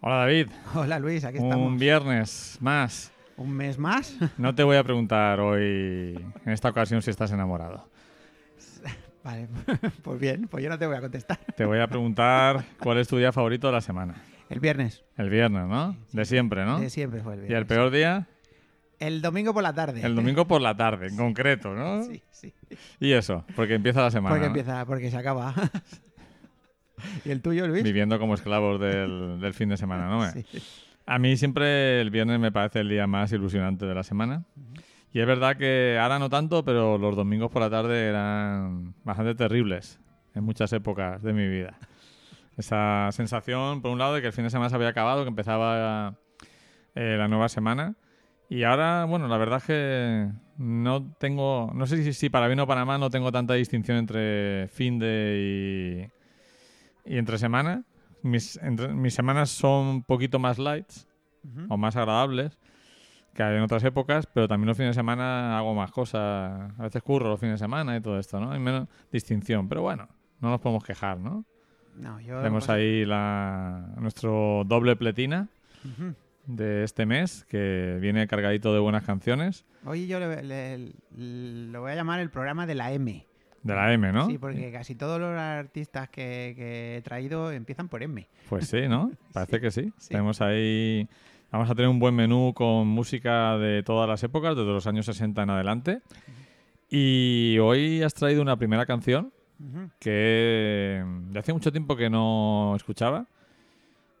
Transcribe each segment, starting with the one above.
Hola David, Hola Luis, aquí estamos. un viernes más. ¿Un mes más? No te voy a preguntar hoy, en esta ocasión, si estás enamorado. vale, pues bien, pues yo no te voy a contestar. Te voy a preguntar cuál es tu día favorito de la semana. El viernes, El viernes, ¿no? De siempre, ¿no? de siempre fue el Y viernes. el peor día, El domingo por la tarde. el domingo por la tarde, en concreto, ¿no? Sí, sí. Y eso, porque empieza la semana. Porque ¿no? empieza, porque se acaba. ¿Y el tuyo, Luis? Viviendo como esclavos del, del fin de semana, ¿no? Sí. A mí siempre el viernes me parece el día más ilusionante de la semana. Y es verdad que ahora no tanto, pero los domingos por la tarde eran bastante terribles en muchas épocas de mi vida. Esa sensación, por un lado, de que el fin de semana se había acabado, que empezaba eh, la nueva semana. Y ahora, bueno, la verdad es que no tengo, no sé si, si para bien o para mal, no tengo tanta distinción entre fin de y, entre semana. Mis, entre- mis semanas son un poquito más lights Ujú. o más agradables que en otras épocas, pero también los fines de semana hago más cosas. A veces curro los fines de semana y todo esto, ¿no? Hay menos distinción, pero bueno, no nos podemos quejar, ¿no? No, yo... Tenemos pues- ahí la, nuestro doble pletina Ujú. de este mes, que viene cargadito de buenas canciones, Hoy yo le, le- le- lo voy a llamar el programa de la M. de la M, ¿no? Sí, porque casi todos los artistas que, que he traído empiezan por M. Pues sí, ¿no? Parece Sí, que sí. sí. Tenemos ahí... Vamos a tener un buen menú con música de todas las épocas, desde los años 60 en adelante. Y hoy has traído una primera canción que mm, de hace mucho tiempo que no escuchaba.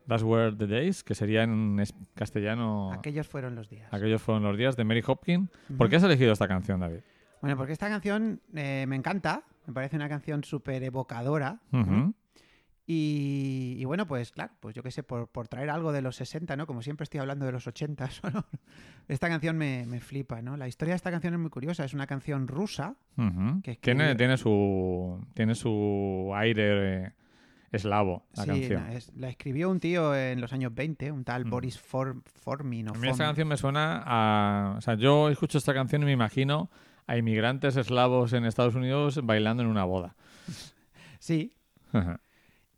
That's Were the Days, que sería en castellano. Aquellos fueron los días. Aquellos fueron los días de Mary Hopkins. ¿Por qué has elegido esta canción, David? Bueno, porque esta canción eh, me encanta, me parece una canción súper evocadora. Ujú. Y, y bueno, pues claro, pues yo qué sé, por, por traer algo de los 60, ¿no? Como siempre estoy hablando de los 80 solo. Esta canción me, me flipa, ¿no? La historia de esta canción es muy curiosa, es una canción rusa. Ujú. Que escribió- Tiene, tiene, su, tiene su aire eh, eslavo, la Sí, canción. la, es- la escribió un tío en los años 20, un tal Mm. Boris For- Formin o A mí esta canción me suena a... O sea, yo escucho esta canción y me imagino a inmigrantes eslavos en Estados Unidos bailando en una boda. Sí.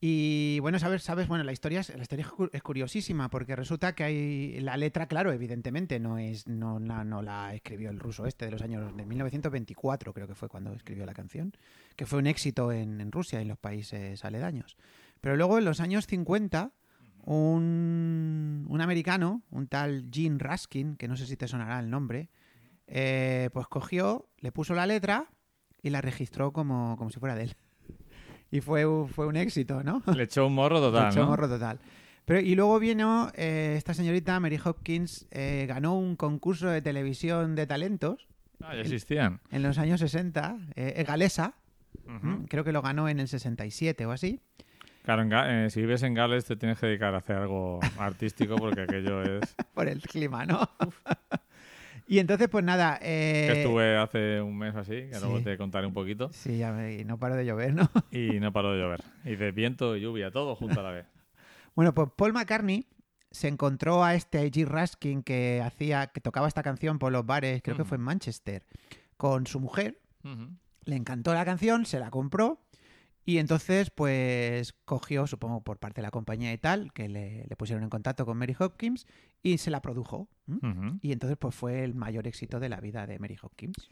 Y bueno, sabes, sabes, bueno, la historia es, la historia es cu- es curiosísima porque resulta que hay la letra, claro, evidentemente no es no no la escribió el ruso este de los años de 1924, creo que fue cuando escribió la canción, que fue un éxito en, en Rusia y en los países aledaños. Pero luego en los años 50 un, un americano, un tal Gene Raskin, que no sé si te sonará el nombre, eh, pues cogió, le puso la letra y la registró como, como si fuera de él. Y fue, un- fue un éxito, ¿no? Le echó un morro total, Echó ¿no? morro total. Pero, y luego vino eh, esta señorita, Mary Hopkins, eh, ganó un concurso de televisión de talentos Ah, ya existían. en los años 60, eh, galesa, Ujú. ¿m? creo que lo ganó en el 67 o así. Claro, en si vives en Gales te tienes que dedicar a hacer algo artístico porque aquello es... Por el clima, ¿no? Y entonces, pues nada. eh, que estuve hace un mes así, que luego sí. te contaré un poquito, Sí, ya ve, y no paro de llover, ¿no? y no paró de llover. Y de viento y lluvia, todo junto a la vez. Bueno, pues Paul McCartney se encontró a este G. Raskin que hacía, que tocaba esta canción por los bares, creo que Ujú. fue en Manchester, con su mujer. Le encantó la canción, se la compró y entonces pues cogió, supongo por parte de la compañía y tal, que le, le pusieron en contacto con Mary Hopkins y se la produjo. Y entonces pues fue el mayor éxito de la vida de Mary Hopkins.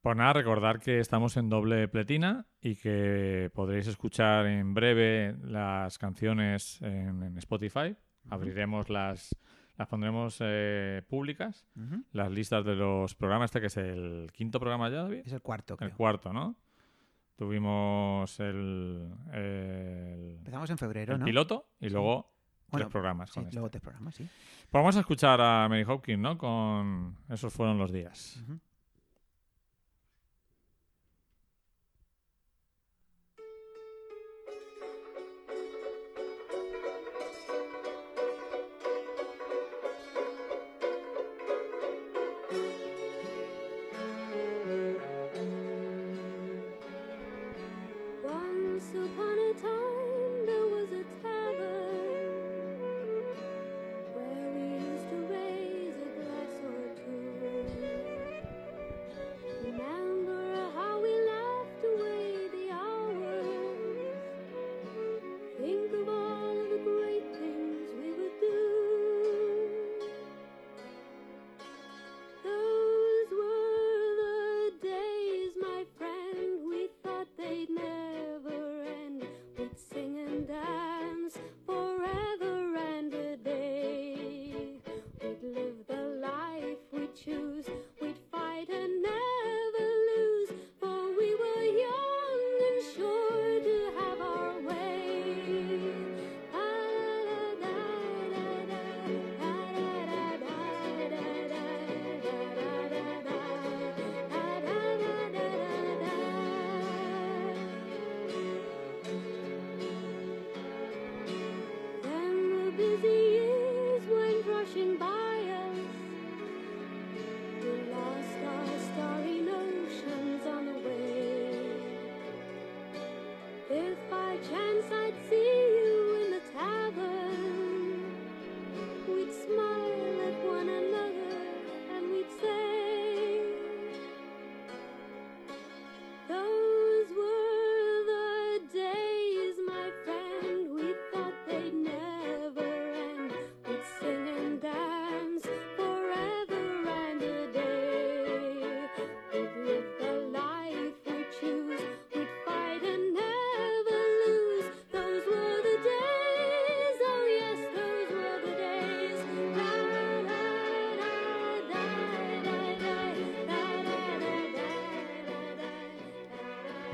Pues nada, recordar que estamos en doble pletina y que podréis escuchar en breve las canciones en, en Spotify. Abriremos las, las pondremos eh, públicas, las listas de los programas. Este que es el quinto programa ya, David. Es el cuarto, El creo. cuarto, ¿no? Tuvimos el, el, Empezamos en febrero, el ¿no? piloto y Sí. luego Bueno, tres programas. Sí, con este. luego tres programas, sí. Pues vamos a escuchar a Mary Hopkins, ¿no? Con esos fueron los días. Once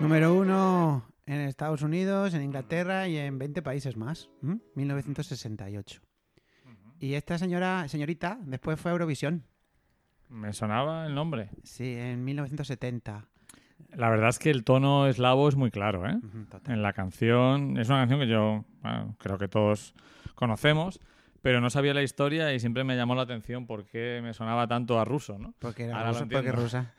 Número uno en Estados Unidos, en Inglaterra y en 20 países más. ¿m? 1968. Y esta señora, señorita, después fue a Eurovisión. Me sonaba el nombre. Sí, en 1970. La verdad es que el tono eslavo es muy claro, ¿eh? En la canción, es una canción que yo bueno, creo que todos conocemos, pero no sabía la historia y siempre me llamó la atención por qué me sonaba tanto a ruso, ¿no? Porque era rusa, porque rusa.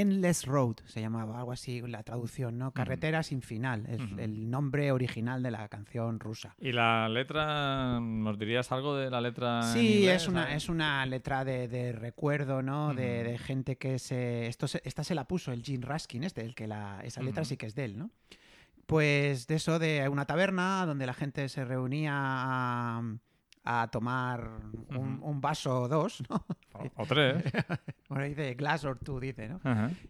Endless Road se llamaba, algo así la traducción, ¿no? Carretera sin final. Es el nombre original de la canción rusa. ¿Y la letra, nos dirías algo de la letra? en Sí, inglés, es una, ¿sabes? es una letra de, de recuerdo, ¿no? De, de gente que se... Esto se- esta se la puso el Gene Raskin, este, el que la, esa letra sí que es de él, ¿no? Pues de eso, de una taberna donde la gente se reunía a, a tomar un, vaso o dos, ¿no? O, o tres. Ahí de glass or two, dice, ¿no?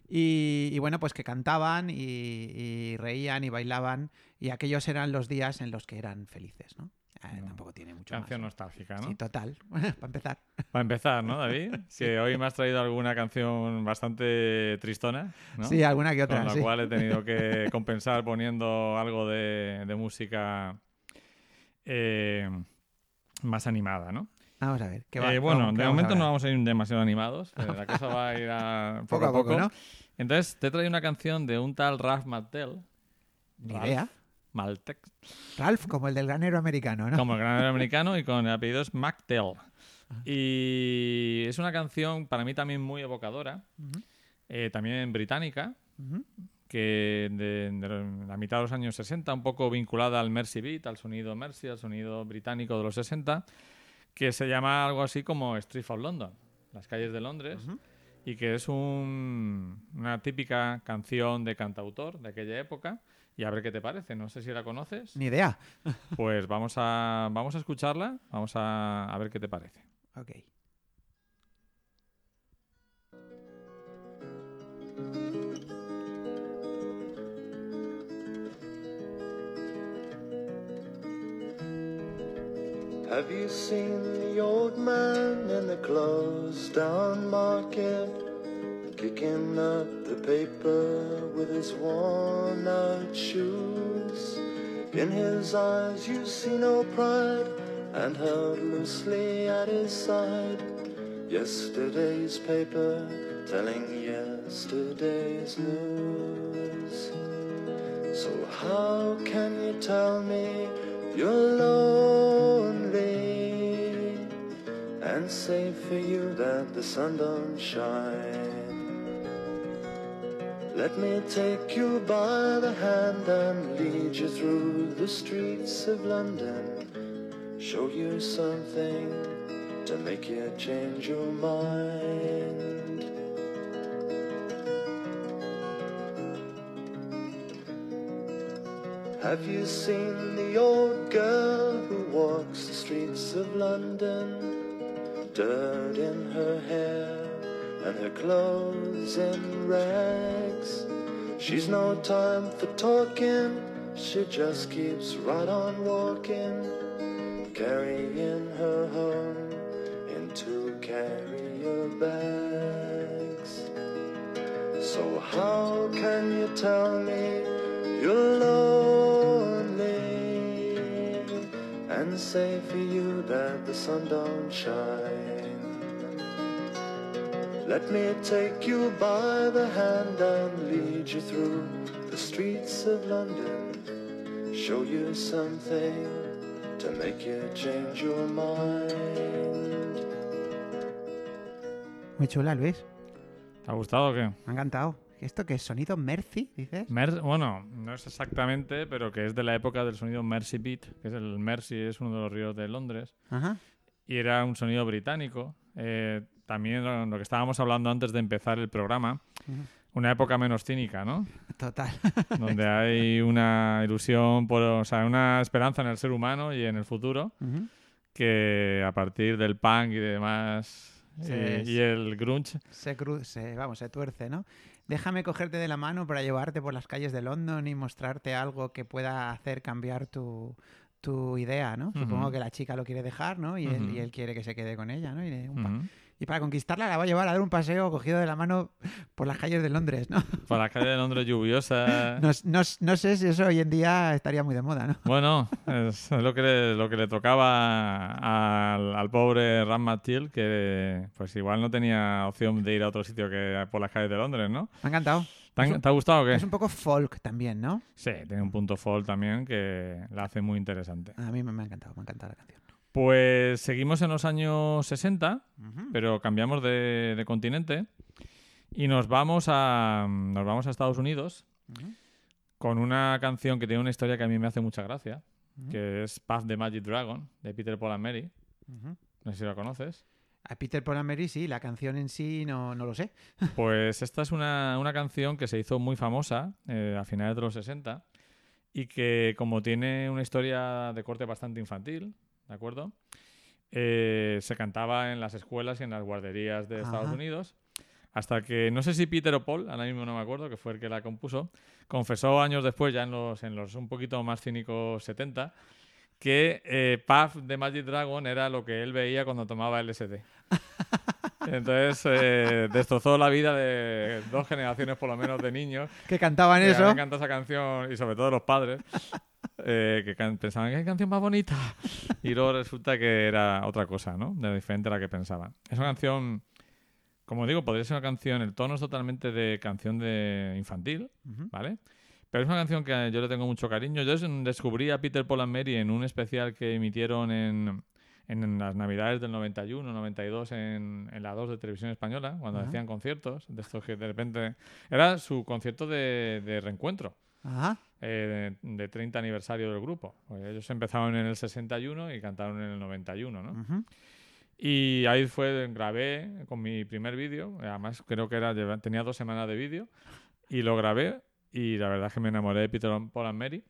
Y, y bueno, pues que cantaban y, y reían y bailaban y aquellos eran los días en los que eran felices, ¿no? Eh, No. Tampoco tiene mucho Canción más. nostálgica, ¿no? Sí, total. Para empezar. Para empezar, ¿no, David? Que hoy me has traído alguna canción bastante tristona, ¿no? Sí, alguna que otra. Con la sí. cual he tenido que compensar poniendo algo de, de música eh, más animada, ¿no? Vamos a ver. ¿qué va- Eh, bueno, qué de momento no vamos a ir demasiado animados. la cosa va a ir a Poco a poco, ¿no? Entonces, te he traído una canción de un tal Ralph Martel. Ni Ralph idea. Maltec, Ralph, como el del granero americano, ¿no? como el gran americano y con el apellido es McTell. Ah. Y es una canción para mí también muy evocadora, eh, también británica. Que de, de la mitad de los años 60, un poco vinculada al Mercy Beat, al sonido Mercy, al sonido británico de los 60, que se llama algo así como Street of London, las calles de Londres, y que es un- una típica canción de cantautor de aquella época. Y a ver qué te parece, no sé si la conoces. Ni idea. Pues vamos a, vamos a escucharla, vamos a, a ver qué te parece. Ok. Have you seen the old man in the closed down market? Kicking up the paper with his worn out shoes. In his eyes you see no pride, and held loosely at his side. Yesterday's paper telling yesterday's news. So how can you tell me you're lonely and say for you that the sun don't shine? Let me take you by the hand and lead you through the streets of London. Show you something to make you change your mind. Have you seen the old girl who walks the streets of London? Dirt in her hair and her clothes in rags. She's no time for talking, she just keeps right on walking, carrying her home in two carrier bags. So how can you tell me you're lonely and say for you that the sun don't shine? Let me take you by the hand and lead you through the streets of London. Show you something to make you change your mind. Muy chula, Luis. ¿Te ha gustado o qué? Me ha encantado. ¿Esto qué es? ¿Sonido Mercy, dices? Mer- bueno, no es exactamente, pero que es de la época del sonido Mercy Beat, que es el Mersey, es uno de los ríos de Londres, Ajá. y era un sonido británico. Eh, también lo, lo que estábamos hablando antes de empezar el programa, una época menos cínica, ¿no? Total. Donde hay una ilusión, por, o sea, una esperanza en el ser humano y en el futuro, que a partir del punk y demás, eh, y el grunge, se cruce, vamos, se tuerce, ¿no? Déjame cogerte de la mano para llevarte por las calles de London y mostrarte algo que pueda hacer cambiar tu, tu idea, ¿no? Supongo que la chica lo quiere dejar, ¿no? Y, él, Ujú. y él quiere que se quede con ella, ¿no? Y, un Y para conquistarla la va a llevar a dar un paseo cogido de la mano por las calles de Londres, ¿no? Por la calle de Londres lluviosa. No, no- no sé si eso hoy en día estaría muy de moda, ¿no? Bueno, es lo que le, lo que le tocaba al, al pobre Ram Matil, que pues igual no tenía opción de ir a otro sitio que por las calles de Londres, ¿no? Me ha encantado. ¿Te, han- te ha gustado o qué? Es un poco folk también, ¿no? Sí, tiene un punto folk también que la hace muy interesante. A mí me ha encantado, me ha encantado la canción. Pues seguimos en los años 60, Ujú. pero cambiamos de, de continente y nos vamos a nos vamos a Estados Unidos con una canción que tiene una historia que a mí me hace mucha gracia, que es Path the Magic Dragon de Peter Paul and Mary. No sé si la conoces. A Peter Paul and Mary sí, la canción en sí no, no lo sé. Pues esta es una, una canción que se hizo muy famosa eh, a finales de los 60 y que como tiene una historia de corte bastante infantil, ¿de acuerdo? Eh, se cantaba en las escuelas y en las guarderías de Estados Ajá. Unidos hasta que, no sé si Peter o Paul, ahora mismo no me acuerdo, que fue el que la compuso, confesó años después, ya en los, en los un poquito más cínicos 70, que eh, Puff de Magic Dragon era lo que él veía cuando tomaba LSD. Entonces eh, destrozó la vida de dos generaciones por lo menos de niños Que cantaban que eso. habían cantado esa canción y sobre todo los padres eh, que pensaban que canción más bonita y luego resulta que era otra cosa, ¿no? De diferente a la que pensaban. Es una canción, como digo, podría ser una canción, el tono es totalmente de canción de infantil. ¿vale? Pero es una canción que yo le tengo mucho cariño. Yo des- descubrí a Peter Paul and Mary en un especial que emitieron en, en las navidades del 91, 92 en, en la 2 de Televisión Española, cuando Ajá. hacían conciertos, de estos que de repente... Era su concierto de, de reencuentro, Ajá. eh, de, de 30 aniversario del grupo. Porque ellos empezaron en el 61 y cantaron en el 91, ¿no? Y ahí fue, grabé con mi primer vídeo, además creo que era tenía dos semanas de vídeo, y lo grabé y la verdad es que me enamoré de Peter Paul and Mary.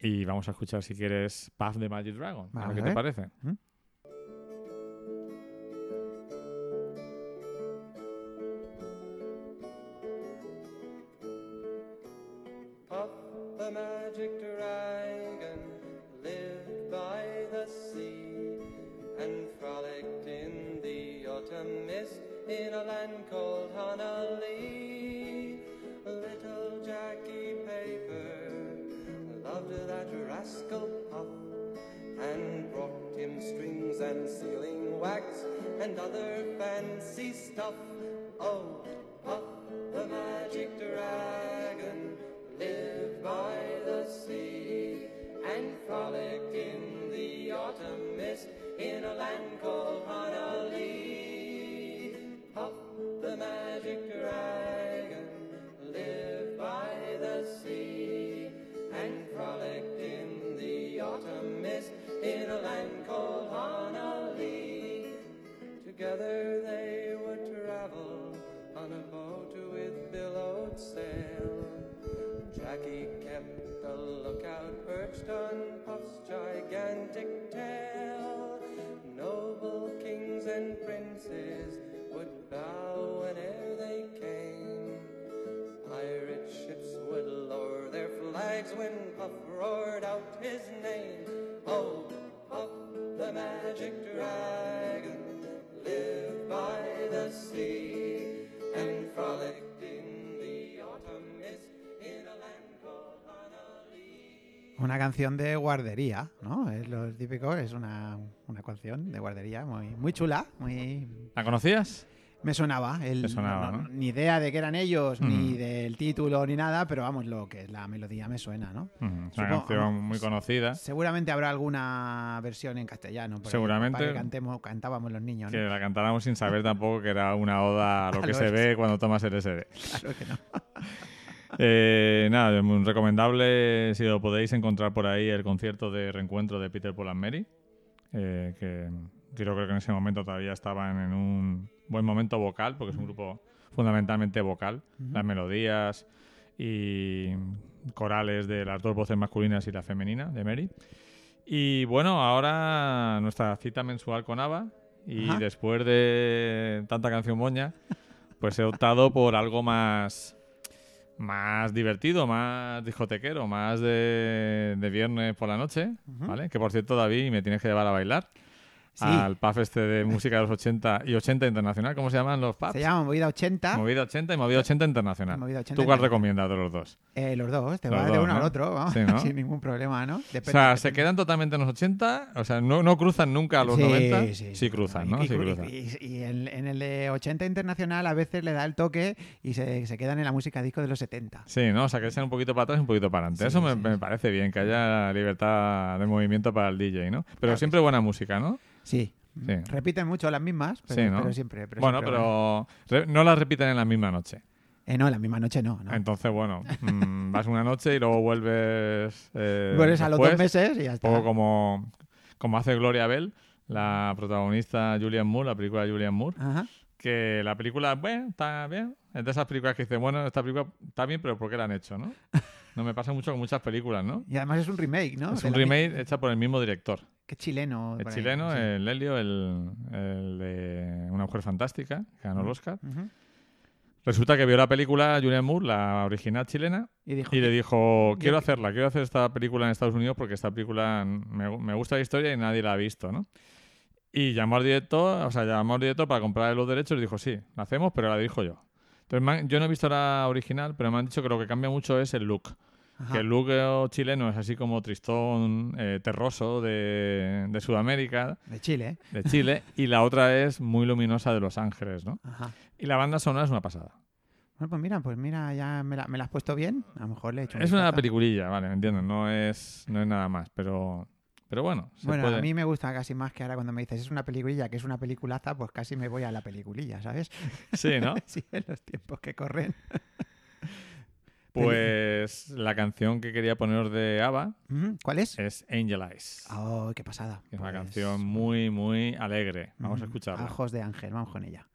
Y vamos a escuchar si quieres Path the Magic Dragon. a ver Vamos qué te parece. And sealing wax and other fancy stuff. Oh, Puff the magic dragon lived by the sea and frolicked in the autumn mist in a land called Honolulu. Una canción de guardería, ¿no? Es lo típico, es una, una canción de guardería muy, muy chula, muy... ¿La conocías? Me sonaba, el, sonaba, ¿no? ni idea de que eran ellos, ni Mm. del título, ni nada, pero vamos, lo que es la melodía me suena, ¿no? Ujú, Es una Supongo- canción muy conocida Seguramente habrá alguna versión en castellano. Seguramente. para que cantemos, cantábamos los niños, ¿no? que la cantáramos sin saber tampoco que era una oda a lo A que se ve cuando tomas LSD. Claro que no. Eh, nada, muy recomendable si lo podéis encontrar por ahí el concierto de reencuentro de Peter Paul and Mary, eh, que yo creo que en ese momento todavía estaban en un buen momento vocal, porque es un grupo fundamentalmente vocal, las melodías y corales de las dos voces masculinas y la femenina de Mary. Y bueno, ahora nuestra cita mensual con Ava y Ajá. después de tanta canción moña, pues he optado por algo más más divertido, más discotequero, más de, de viernes por la noche. ¿vale? Que por cierto, David, me tienes que llevar a bailar. Sí. al pub este de música de los 80 y 80 internacional. ¿Cómo se llaman los pubs? Se llama Movida 80. Movida 80 y Movida 80 internacional. Movida 80 ¿Tú cuál recomiendas de los dos? Eh, los dos, te Los vas de dos, uno ¿no? al otro, vamos, Sí, ¿no? sin ningún problema, ¿no? Depende, o sea, depende. ¿se quedan totalmente en los 80? O sea, ¿no, no cruzan nunca a los Sí, 90? sí, Sí, sí, cruzan, ¿no? y- Sí cruzan. Y, y en, en el de 80 internacional a veces le da el toque y se, se quedan en la música disco de los 70. Sí, ¿no? O sea, que sean un poquito para atrás y un poquito para adelante. Eso me, parece bien, que haya libertad de movimiento para el DJ, ¿no? Pero Claro siempre buena música, ¿no? Sí. Sí. Repiten mucho las mismas, pero, Sí, ¿no? pero siempre. pero bueno, siempre pero no las repiten en la misma noche. Eh, no, la misma noche no. no. Entonces, bueno, mm, vas una noche y luego vuelves. Eh, Vuelves a los dos meses y ya Un está. poco como, como hace Gloria Bell, la protagonista Julian Moore, la película de Julian Moore. Ajá. Que la película, bueno, está bien. Es de esas películas que dice, bueno, esta película está bien, pero ¿por qué la han hecho, no? No me pasa mucho con muchas películas, ¿no? Y además es un remake, ¿no? es De un remake hecha por el mismo director. Chileno. El por ahí, chileno, sí. el Helio, el, el de Una mujer fantástica, que ganó el Oscar. Ujú. Resulta que vio la película Julian Moore, la original chilena, Y dijo, y le dijo, quiero hacerla, quiero hacer esta película en Estados Unidos porque esta película me, me gusta la historia y nadie la ha visto, ¿no? Y llamó al director, o sea, llamó al director para comprar los derechos y dijo, sí, la hacemos, pero la dirijo yo. Entonces, han- yo no he visto la original, pero me han dicho que lo que cambia mucho es el look. Ajá. Que el look chileno es así como tristón, eh, terroso de, de Sudamérica, de Chile, de Chile, y la otra es muy luminosa de Los Ángeles, ¿no? Ajá. Y la banda sonora es una pasada. Bueno, pues mira, pues mira, ya me la, me la has puesto bien. A lo mejor le he hecho Es una peliculilla, vale, me entiendes, no es, no es nada más, pero, pero bueno, se Bueno, puede. a mí me gusta casi más que ahora cuando me dices es una peliculilla, que es una peliculaza, pues casi me voy a la peliculilla, ¿sabes? Sí, ¿no? sí, en los tiempos que corren. Pues la canción que quería poneros de ABBA ¿Cuál es? es Angel Eyes. Oh, qué pasada. es una Pues, canción muy, muy alegre. Vamos a escucharla. Ojos de ángel, vamos con ella.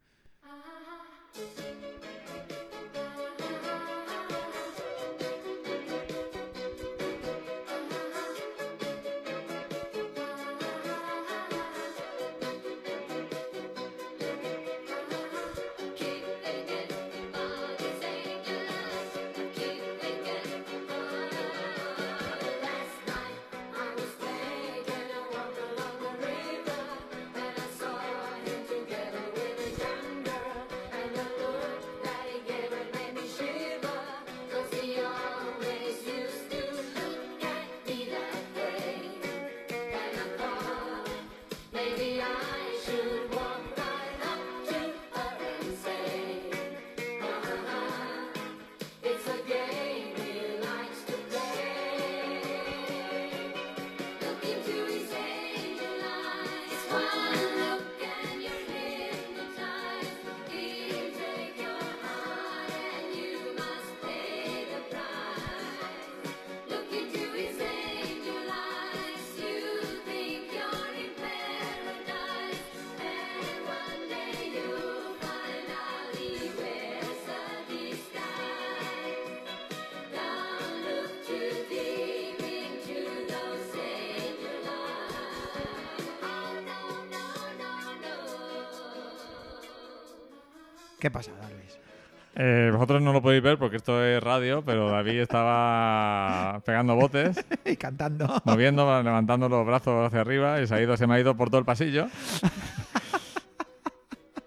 Eh, vosotros no lo podéis ver porque esto es radio, pero David estaba pegando botes, y cantando. moviendo, levantando los brazos hacia arriba y se, ha ido, se me ha ido por todo el pasillo.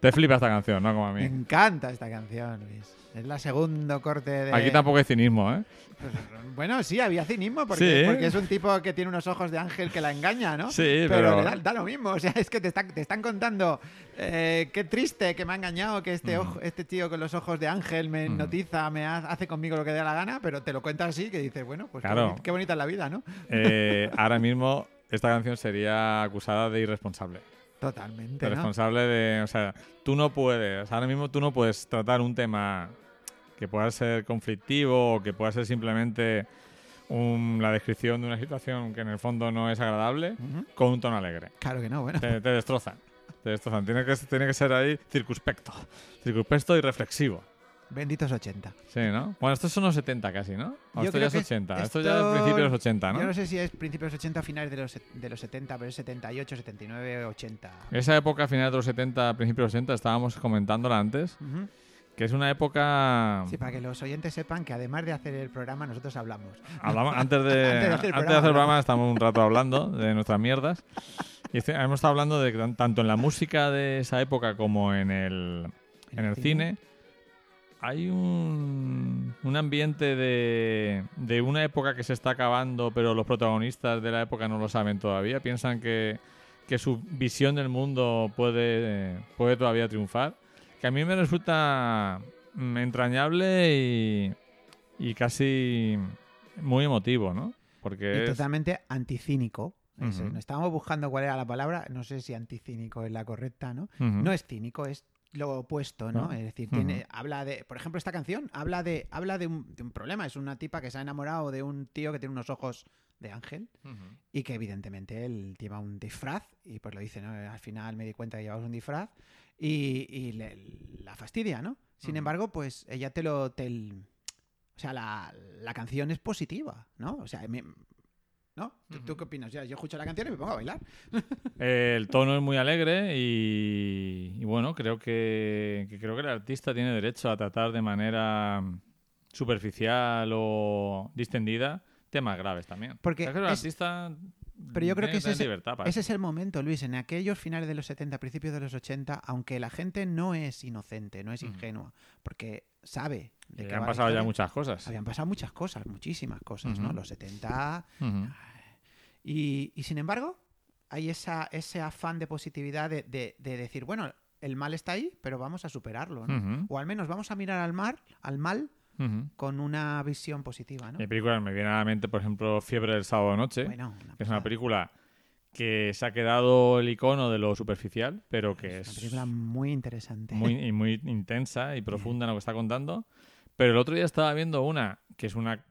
Te flipa esta canción, ¿no? Como a Me mí. encanta esta canción, Luis. Es la segundo corte de... Aquí tampoco hay cinismo, ¿eh? Pues, bueno, sí, había cinismo, porque, Sí. porque es un tipo que tiene unos ojos de ángel que la engaña, ¿no? Sí, pero, pero- da, da lo mismo. O sea, es que te, están- te están contando eh, qué triste que me ha engañado, que este, Mm. ojo, este tío con los ojos de ángel me Mm. hipnotiza, me ha- hace conmigo lo que dé la gana, pero te lo cuenta así, que dices, bueno, pues qué Claro. boni- qué bonita es la vida, ¿no? Eh, ahora mismo esta canción sería acusada de irresponsable. Totalmente, responsable de. O sea, tú no puedes. Ahora mismo tú no puedes tratar un tema que pueda ser conflictivo o que pueda ser simplemente un- la descripción de una situación que en el fondo no es agradable con un tono alegre. Claro que no, bueno. Te, te destrozan. Te destrozan. Tiene que, tiene que ser ahí circunspecto. Circunspecto y reflexivo. Benditos 80. Sí, ¿no? Bueno, estos son los 70 casi, ¿no? O esto ya es que 80. Esto, esto- ya es principio de los 80, ¿no? Yo no sé si es principios de los 80 finales de los, de los 70, pero es 78, 79, 80. Esa época, finales de los 70, principios de los 80, estábamos comentándola antes, Ujú. que es una época... Sí, para que los oyentes sepan que además de hacer el programa, nosotros hablamos. Hablamos- antes, de, Antes de hacer el programa, hacer el programa estamos un rato hablando de nuestras mierdas. Y hemos estado hablando de que tan- tanto en la música de esa época como en el, en el cine hay un, un ambiente de, de una época que se está acabando, pero los protagonistas de la época no lo saben todavía. Piensan que, que su visión del mundo puede, puede todavía triunfar. Que a mí me resulta mm, entrañable y, y casi muy emotivo, ¿no? Porque es... totalmente anticínico. Ujú. Estábamos buscando cuál era la palabra, no sé si anticínico es la correcta, ¿no? No es cínico, es lo opuesto, ¿no? Es decir, tiene, habla de, por ejemplo, esta canción habla de, habla de un, de un problema. Es una tipa que se ha enamorado de un tío que tiene unos ojos de ángel y que evidentemente él lleva un disfraz y pues lo dice, ¿no? Al final me di cuenta que llevabas un disfraz y, y le- la fastidia, ¿no? Sin embargo, pues ella te lo... Te, o sea, la, la canción es positiva, ¿no? O sea, me- ¿no? ¿Tú, qué opinas? Yo escucho la canción y me pongo a bailar. El tono es muy alegre y, y bueno, creo que, que creo que el artista tiene derecho a tratar de manera superficial o distendida temas graves también. Porque Creo que el es- artista pero yo creo tiene que ese es- libertad para Ese eso. es el momento, Luis. En aquellos finales de los 70, principios de los 80, aunque la gente no es inocente, no es ingenua, porque sabe de Que han pasado ya muchas cosas. Habían pasado muchas cosas, muchísimas cosas, ¿no? Los 70. Ujú. Y, y sin embargo, hay esa, ese afán de positividad de, de- de decir, bueno, el mal está ahí, pero vamos a superarlo, ¿no? O al menos vamos a mirar al mar, al mal, con una visión positiva, ¿no? Y películas me viene a la mente, por ejemplo, Fiebre del sábado noche, Bueno, una que es una película que se ha quedado el icono de lo superficial, pero que Es es una película muy interesante. muy, y muy intensa y profunda en lo que está contando. Pero el otro día estaba viendo una que es una,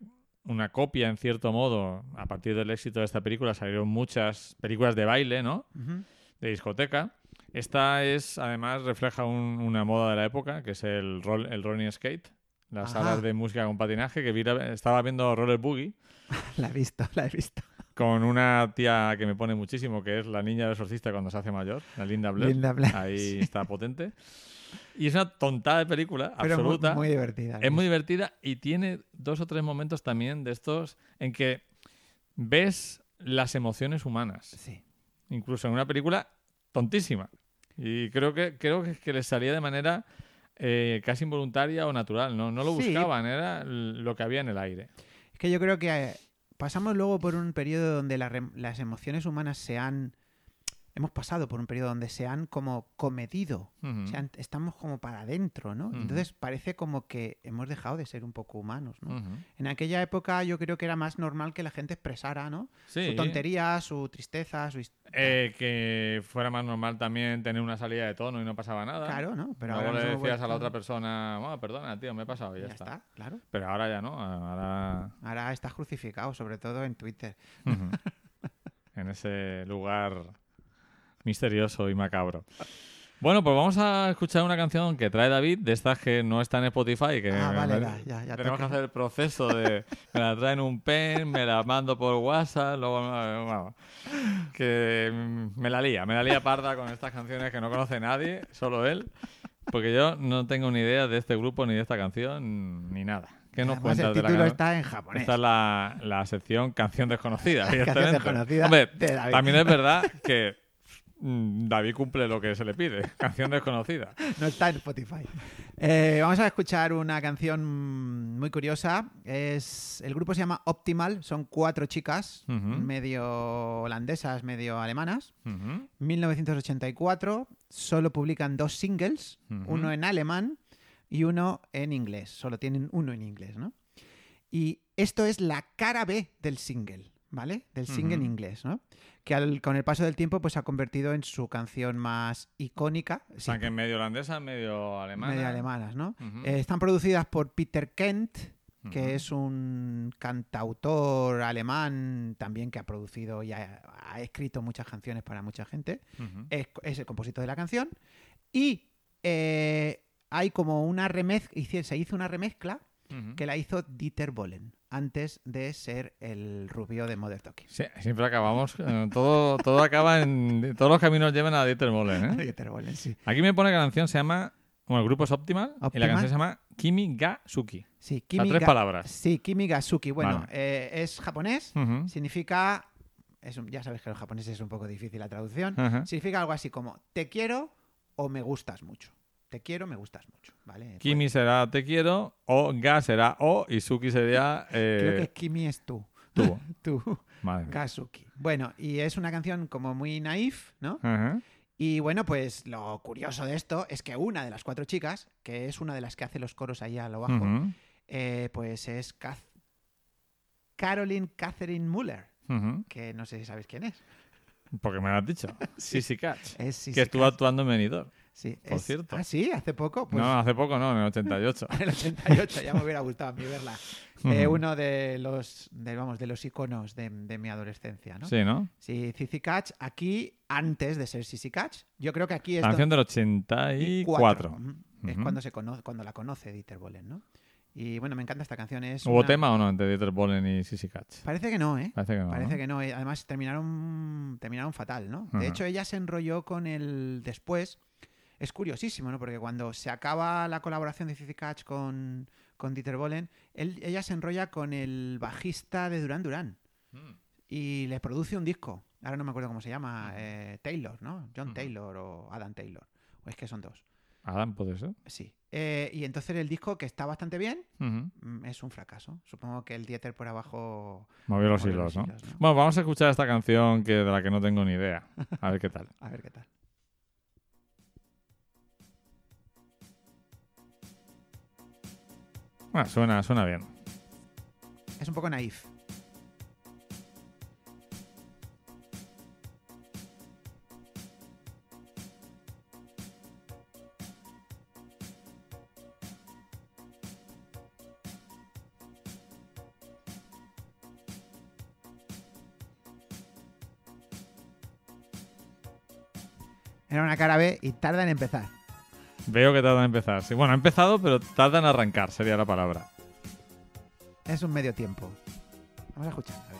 una copia, en cierto modo, a partir del éxito de esta película salieron muchas películas de baile, ¿no? Ujú. De discoteca. Esta es, además, refleja un- una moda de la época, que es el, roll, el rolling skate, las Ajá. salas de música con patinaje, que vi- estaba viendo Roller Boogie La he visto, la he visto. con una tía que me pone muchísimo, que es la niña del exorcista cuando se hace mayor, la Linda Blair. Linda Blair, Ahí sí. está potente. Y es una tontada de película, Pero muy- absoluta. Muy, divertida. Es muy divertida y tiene dos o tres momentos también de estos en que ves las emociones humanas, Sí. incluso en una película tontísima. Y creo que creo que, que les salía de manera eh, casi involuntaria o natural, no, no lo Sí. buscaban, era lo que había en el aire. Es que yo creo que eh, pasamos luego por un periodo donde la las emociones humanas se han... Hemos pasado por un periodo donde se han como comedido. Estamos como para adentro, ¿no? Entonces parece como que hemos dejado de ser un poco humanos, ¿no? En aquella época yo creo que era más normal que la gente expresara, ¿no? Sí. Su tontería, su tristeza, su... Eh, que fuera más normal también tener una salida de tono y no pasaba nada. Claro, ¿no? Pero Luego ahora le decías a la otra persona, "Bueno, perdona, tío, me he pasado y ya, Ya está. está, claro. Pero ahora ya no, ahora Ahora estás crucificado, sobre todo en Twitter. En ese lugar misterioso y macabro. Bueno, pues vamos a escuchar una canción que trae David, de estas que no está en Spotify, que Ah, vale, va, ya- ya tenemos que hacer el proceso de me la traen un pen, me la mando por WhatsApp, luego bueno, que me la lía, me la lía parda con estas canciones que no conoce nadie, solo él, porque yo no tengo ni idea de este grupo ni de esta canción ni nada. ¿Qué nos Además, cuentas el de la título está en japonés. Esta es la, la sección Canción Desconocida. Canción. Desconocida Hombre, de también es verdad que David cumple lo que se le pide. Canción Desconocida. No está en Spotify. Eh, vamos a escuchar una canción muy curiosa. Es El grupo se llama Optimal. Son cuatro chicas, medio holandesas, medio alemanas. Ujú, 1984. Solo publican dos singles, uno en alemán y uno en inglés. Solo tienen uno en inglés, ¿no? Y esto es la cara B del single, ¿vale? Del single en Ujú. inglés, ¿no? Que al- con el paso del tiempo pues se ha convertido en su canción más icónica. O sea, que medio holandesa, medio alemana. medio alemanas, ¿no? Eh, están producidas por Peter Kent, que es un cantautor alemán también que ha producido y ha, ha escrito muchas canciones para mucha gente. Es, es el compositor de la canción. Y eh, hay como una remezcla, se hizo una remezcla que la hizo Dieter Bohlen antes de ser el rubio de Mother Talking. Sí, siempre acabamos. eh, todo, todo acaba en. Todos los caminos llevan a Dieter Bohlen, ¿eh? Dieter Bohlen, sí. Aquí me pone que la canción se llama Bueno, el grupo es Optimal, y la canción se llama Kimi ga Suki. Sí, O sea, tres Ga- palabras. Sí, Kimi Gasuki. Bueno, Vale. eh, es japonés. Significa. es un- ya sabes que los japoneses es un poco difícil la traducción. Significa algo así como te quiero o me gustas mucho. Te quiero, me gustas mucho. ¿Vale? Kimi será te quiero, o ga será o, y Suki sería Pues, creo que eh, Kimi es tú. tú. Tú. Madre mía. Gasuki. Bueno, y es una canción como muy naif, ¿no? Ajá. Y bueno, pues lo curioso de esto es que una de las cuatro chicas, que es una de las que hace los coros ahí a lo bajo, eh, pues es Kath- Caroline Catherine Muller, que no sé si sabes quién es. Porque me lo has dicho. Sí, catch. Es Sissy que estuvo Catch. actuando en Benidorm. Sí, por es- cierto. Ah, sí, hace poco. Pues No, hace poco no, en el 88. en el 88, ya me hubiera gustado a mí verla. Eh, uno de los, de, vamos, de los iconos de, de mi adolescencia, ¿no? Sí, ¿no? Sí, Sissy Catch, aquí, antes de ser Sissy Catch, yo creo que aquí es Canción del 84. Ujú. Es Ujú. cuando, se cono- cuando la conoce Dieter Bohlen, ¿no? Y bueno, me encanta esta canción. Es ¿Hubo una- tema o no entre Dieter Bohlen y Sissy Catch? Parece que no, ¿eh? Parece que no. Parece ¿no? que no. Además, terminaron, terminaron fatal, ¿no? De hecho, ella se enrolló con el después. Es curiosísimo, ¿no? Porque cuando se acaba la colaboración de Cici Catch con, con Dieter Bohlen, él- ella se enrolla con el bajista de Duran Duran Mm. y le produce un disco. Ahora no me acuerdo cómo se llama. eh, Taylor, ¿no? John. Taylor o Adam Taylor. O es que son dos. Adam, ¿puede ser? Sí. Eh, y entonces el disco, que está bastante bien, mm, es un fracaso. Supongo que el Dieter por abajo... Movió los hilos, los ¿no? hilos, ¿no? Bueno, vamos a escuchar esta canción que de la que no tengo ni idea. A ver qué tal. A ver qué tal. Bueno, suena, suena bien. Es un poco naif. Era una cara B y tarda en empezar. Veo que tarda en empezar. Sí, bueno, ha empezado, pero tarda en arrancar, sería la palabra. Es un medio tiempo. Vamos a escuchar.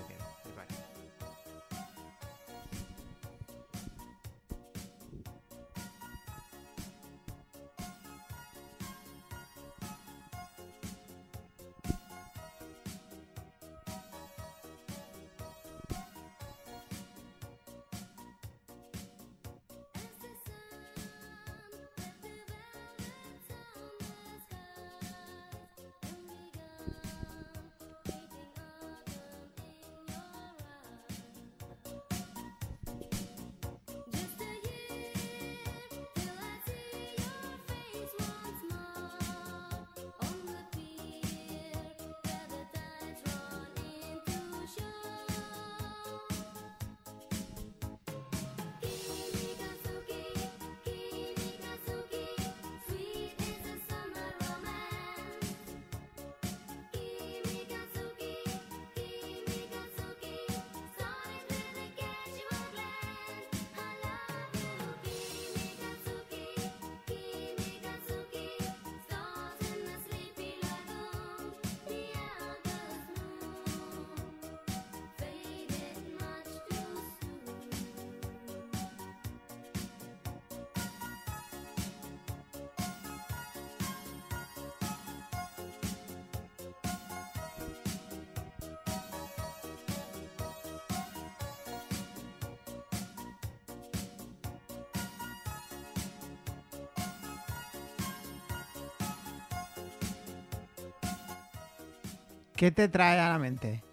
¿Qué te trae a la mente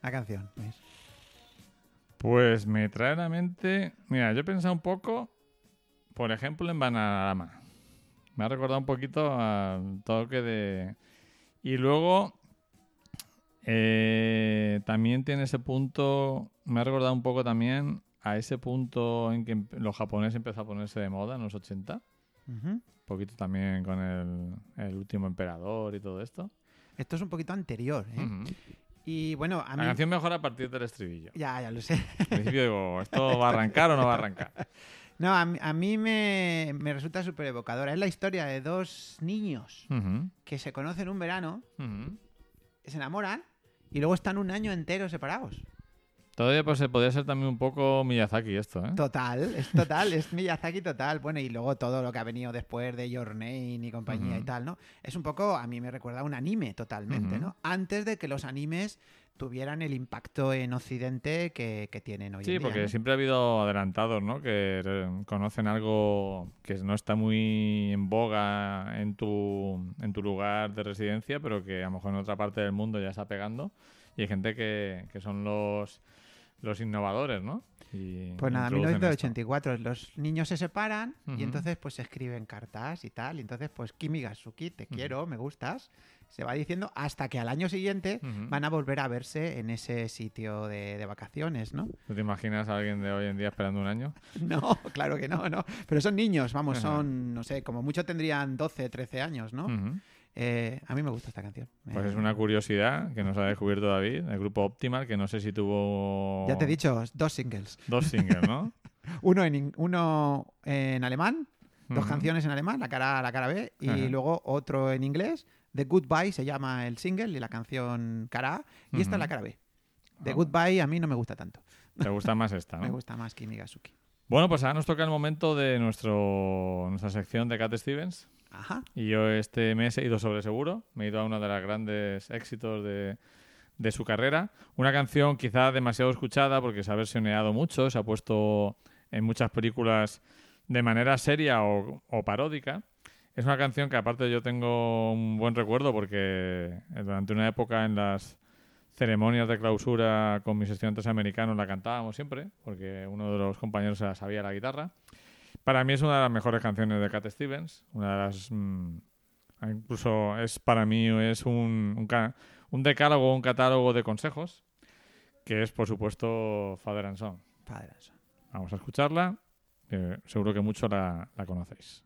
la canción? Pues me trae a la mente. Mira, yo he pensado un poco, por ejemplo, en Bananarama. Me ha recordado un poquito al toque de. Y luego. eh, también tiene ese punto. Me ha recordado un poco también a ese punto en que los japoneses empezó a ponerse de moda en los 80. Ujú. Un poquito también con el, el último emperador y todo esto. Esto es un poquito anterior, ¿eh? Y bueno, a mí... La canción mejora a partir del estribillo. Ya, ya lo sé. Al principio digo, ¿esto va a arrancar o no va a arrancar? No, a mí, a mí me, me resulta súper evocadora. Es la historia de dos niños que se conocen un verano, se enamoran y luego están un año entero separados. Todavía pues se podría ser también un poco Miyazaki esto, ¿eh? Total, es total, es Miyazaki total. Bueno, y luego todo lo que ha venido después de Your Name y compañía y tal, ¿no? Es un poco, a mí me recuerda a un anime totalmente. ¿no? Antes de que los animes tuvieran el impacto en Occidente que, que tienen hoy Sí, en día. porque ¿no? siempre ha habido adelantados, ¿no? Que conocen algo que no está muy en boga en tu, en tu lugar de residencia, pero que a lo mejor en otra parte del mundo ya está pegando. Y hay gente que, que son los, los innovadores, ¿no? Y Pues nada, introducen esto. 1984, los niños se separan y entonces pues se escriben cartas y tal. Y entonces pues Kimi Gasuki, te quiero, me gustas. Se va diciendo hasta que al año siguiente van a volver a verse en ese sitio de, de vacaciones, ¿no? ¿Tú te imaginas a alguien de hoy en día esperando un año? No, claro que no, no. Pero son niños, vamos, son, no sé, como mucho tendrían 12, 13 años, ¿no? Eh, a mí me gusta esta canción. Pues Eh, es una curiosidad que nos ha descubierto David, el grupo Optimal, que no sé si tuvo Ya te he dicho, dos singles. dos singles, ¿no? Uno en, uno en alemán, dos canciones en alemán, la cara A, la cara B, y luego otro en inglés. The Goodbye se llama el single y la canción cara A, y esta es la cara B. The Ah. Goodbye a mí no me gusta tanto. Te gusta más esta, Me ¿no? gusta más Kimi Gasuki. Bueno, pues ahora nos toca el momento de nuestro, nuestra sección de Cat Stevens. Ajá. Y yo este mes he ido sobre seguro. Me he ido a uno de los grandes éxitos de, de su carrera. Una canción quizá demasiado escuchada porque se ha versioneado mucho, se ha puesto en muchas películas de manera seria o, o paródica. Es una canción que aparte yo tengo un buen recuerdo porque durante una época en las ceremonias de clausura con mis estudiantes americanos la cantábamos siempre porque uno de los compañeros se la sabía la guitarra. Para mí es una de las mejores canciones de Cat Stevens, una de las mm, incluso es para mí es un, un, un decálogo, un catálogo de consejos que es por supuesto Father and Son. Padre, eso. Vamos a escucharla, seguro que mucho la, la conocéis.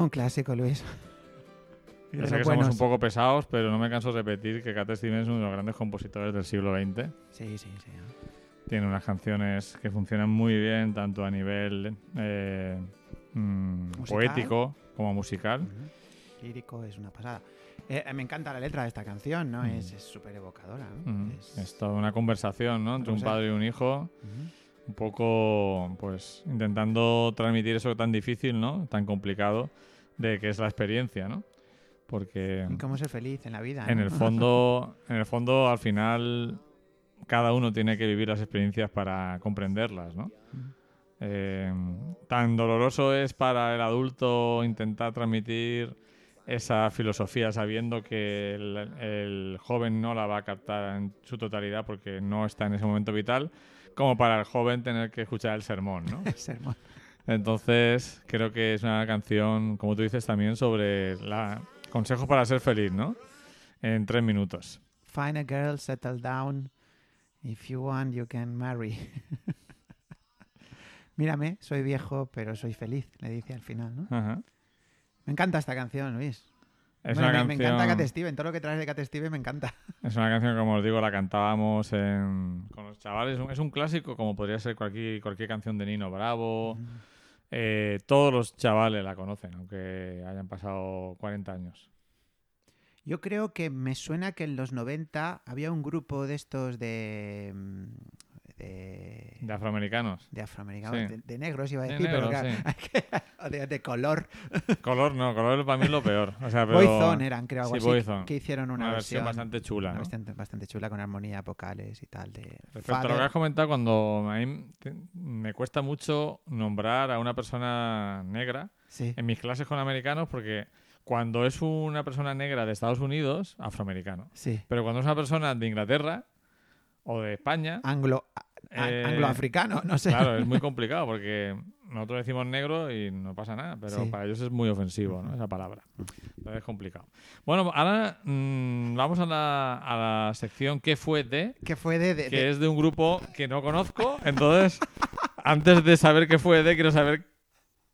Un clásico, Luis. Ya sé que somos un poco pesados, pero no me canso de repetir que Cat Stevens es uno de los grandes compositores del siglo XX. Sí, sí, sí. Tiene unas canciones que funcionan muy bien, tanto a nivel eh, mm, poético como musical. Ujú. Lírico es una pasada. Eh, me encanta la letra de esta canción, ¿no? Mm. Es súper evocadora, ¿no? Mm, Es- Es toda una conversación ¿no? entre un padre y un hijo. Un poco pues intentando transmitir eso tan difícil, ¿no? tan complicado, de que es la experiencia, ¿no? Porque cómo ser feliz en la vida. en ¿no? el fondo, en el fondo, al final, cada uno tiene que vivir las experiencias para comprenderlas, ¿no? Eh, tan doloroso es para el adulto intentar transmitir esa filosofía sabiendo que el, el joven no la va a captar en su totalidad porque no está en ese momento vital, como para el joven tener que escuchar el sermón, ¿no? El sermón. Entonces, creo que es una canción, como tú dices, también sobre la consejos para ser feliz, ¿no? En tres minutos. Find a girl, settle down. If you want, you can marry. Mírame, soy viejo, pero soy feliz, le dice al final, ¿no? Ajá. Me encanta esta canción, Luis. Es Bueno, una me, me encanta canción- Cat Steven, todo lo que traes de Cat Steven me encanta. Es una canción, como os digo, la cantábamos en- con los chavales. Es un- Es un clásico, como podría ser cualquier, cualquier canción de Nino Bravo. Eh, todos los chavales la conocen, aunque hayan pasado 40 años. Yo creo que me suena que en los 90 había un grupo de estos de. De, De afroamericanos. de afroamericanos, Sí. de, de negros iba a De decir, pero claro, de, de color. Color no, color para mí es lo peor. O sea, pero, Boyzone eran, creo, algo Sí, así, Boyzone. que hicieron una, una versión versión, bastante chula. una ¿no? bastante, bastante chula con armonías vocales y tal. De Respecto a lo que has comentado, cuando a mí me cuesta mucho nombrar a una persona negra Sí, en mis clases con americanos porque cuando es una persona negra de Estados Unidos, afroamericano. sí. Pero cuando es una persona de Inglaterra o de España, Anglo, Eh, angloafricano, no sé. claro, es muy complicado porque nosotros decimos negro y no pasa nada, pero Sí. para ellos es muy ofensivo ¿no? esa palabra. Entonces es complicado. Bueno, ahora mm, vamos a la, a la sección ¿Qué fue de? que fue de, de- que de- es de un grupo que no conozco. Entonces, antes de saber qué fue de, quiero saber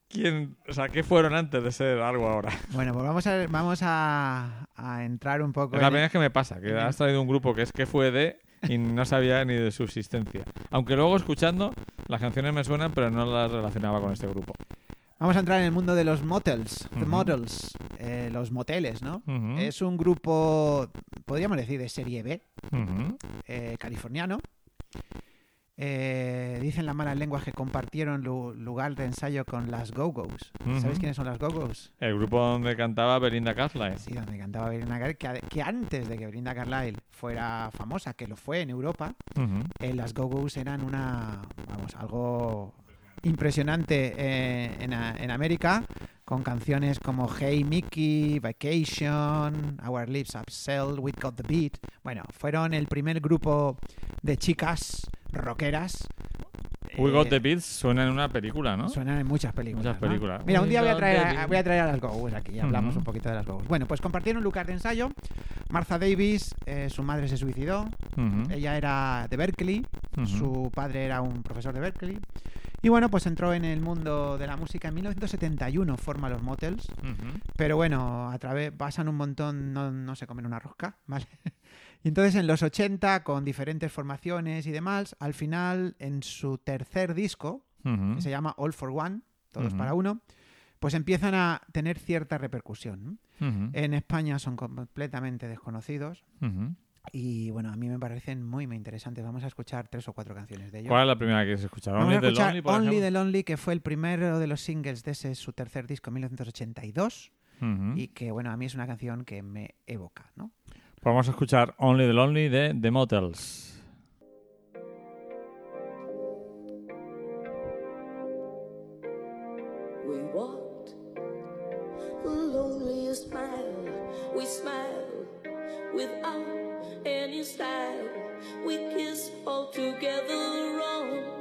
quién, o sea, qué fueron antes de ser algo ahora. Bueno, pues vamos a, vamos a, a entrar un poco Es la en- primera vez que me pasa, que has traído un grupo que es qué fue de y no sabía ni de su existencia. Aunque luego escuchando, las canciones me suenan, pero no las relacionaba con este grupo. Vamos a entrar en el mundo de los motels, the models, eh, los moteles, ¿no? Es un grupo, podríamos decir, de serie B, eh, californiano. Eh, dicen las malas lenguas que compartieron lu- lugar de ensayo con las Go-Go's. ¿Sabéis quiénes son las Go-Go's? El grupo donde cantaba Belinda Carlisle. Sí, donde cantaba Belinda Carlisle, que, que antes de que Belinda Carlisle fuera famosa, que lo fue en Europa, eh, las Go-Go's eran una, vamos, algo impresionante eh, en, en América, con canciones como Hey Mickey, Vacation, Our Lips Upsell, We Got the Beat. Bueno, fueron el primer grupo de chicas rockeras. We Got eh, the Beats suena en una película, ¿no? Suenan en muchas películas. Muchas ¿no? películas. Mira, un día voy a traer a, voy a, traer a las Go-Go's aquí y hablamos un poquito de las Go-Go's. Bueno, pues compartieron lugar de ensayo. Martha Davis, eh, su madre se suicidó. Ella era de Berkeley, su padre era un profesor de Berkeley. Y bueno, pues entró en el mundo de la música en 1971, forma los Motels. Pero bueno, a través pasan un montón, no, no se comen una rosca, ¿vale? Y entonces en los 80, con diferentes formaciones y demás, al final, en su tercer disco, que se llama All for One, todos para uno, pues empiezan a tener cierta repercusión. En España son completamente desconocidos. Y bueno, a mí me parecen muy, muy interesantes. Vamos a escuchar tres o cuatro canciones de ellos. ¿Cuál es la primera que escuchado? Vamos Only a the Lonely, por Only ejemplo? the Lonely, que fue el primero de los singles de ese su tercer disco en 1982 Ujú. y que, bueno, a mí es una canción que me evoca, ¿no? Pues vamos a escuchar Only the Lonely de The Motels. We walked the loneliest mile. We smiled without any style. We kissed all together wrong.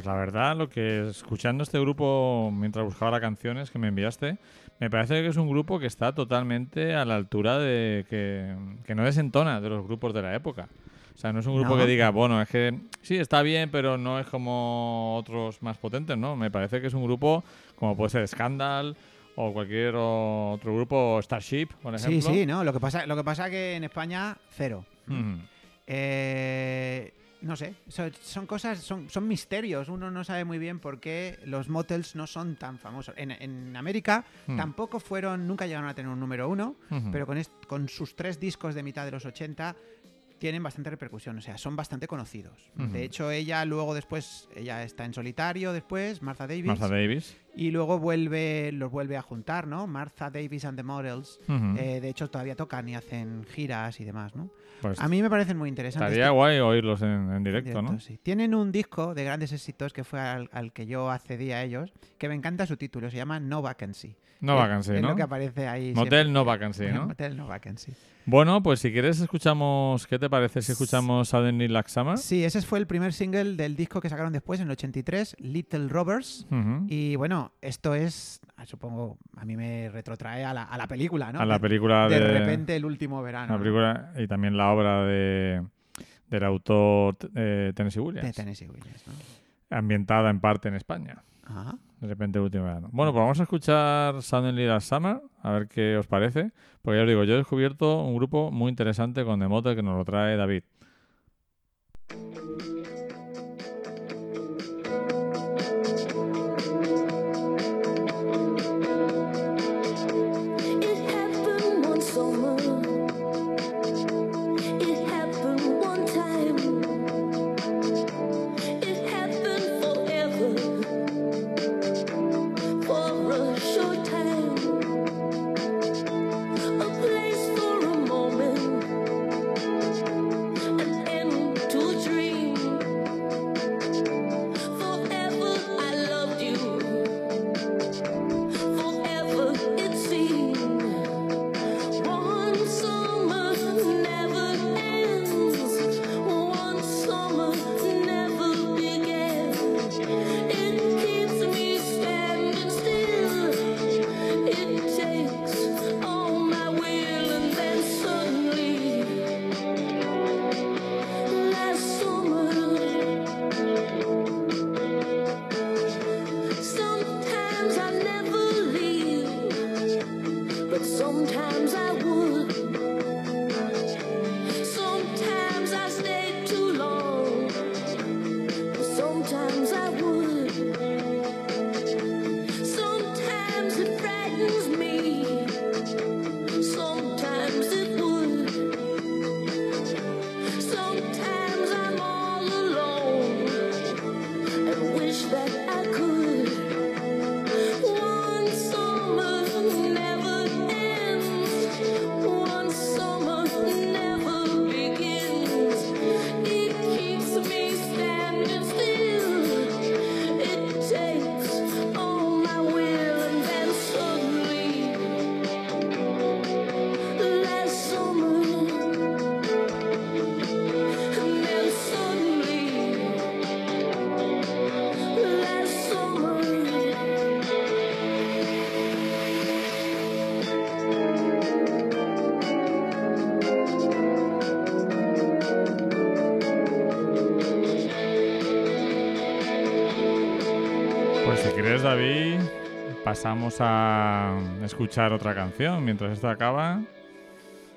Pues la verdad, lo que escuchando este grupo mientras buscaba las canciones que me enviaste, me parece que es un grupo que está totalmente a la altura de que, que no desentona de los grupos de la época. O sea, no es un grupo No. que diga, bueno, es que sí, está bien, pero no es como otros más potentes, ¿no? Me parece que es un grupo como puede ser Scandal o cualquier otro grupo, Starship, por Sí, ejemplo. sí, ¿no? Lo que pasa, lo que pasa que en España, cero. Mm. Eh, no sé, son, son cosas, son, son misterios. Uno no sabe muy bien por qué los motels no son tan famosos. En, en América Hmm. tampoco fueron, nunca llegaron a tener un número uno, pero con, con sus tres discos de mitad de los 80 tienen bastante repercusión, o sea, son bastante conocidos. De hecho, ella luego después, ella está en solitario después, Martha Davis, Martha Davis. Y luego vuelve, los vuelve a juntar, ¿no? Martha Davis and the Models. Eh, de hecho, todavía tocan y hacen giras y demás, ¿no? Pues A mí me parecen muy interesantes. estaría guay oírlos en, en directo, ¿no? Directo, sí. Tienen un disco de grandes éxitos que fue al, al que yo accedí a ellos, que me encanta su título, se llama No Vacancy. No Es- vacancy, es ¿no? lo que aparece ahí. Motel no vacancy. ¿no? Motel No Vacancy. Bueno, pues si quieres escuchamos, ¿qué te parece si escuchamos Suddenly Like Summer? Sí, ese fue el primer single del disco que sacaron después, en el 83, Little Robbers. Ujú. Y bueno, esto es, ah, supongo, a mí me retrotrae a la, a la película, ¿no? A la De- película de, de, repente el último verano. la ¿no? película y también la obra de del autor eh, Tennessee de Williams, Tennessee Williams. ¿no? ambientada en parte en España. Ajá. De repente el último verano. Bueno, pues vamos a escuchar Suddenly Like Summer, a ver qué os parece. Porque ya os digo, yo he descubierto un grupo muy interesante con The que nos lo trae David. Pasamos a escuchar otra canción mientras esto acaba.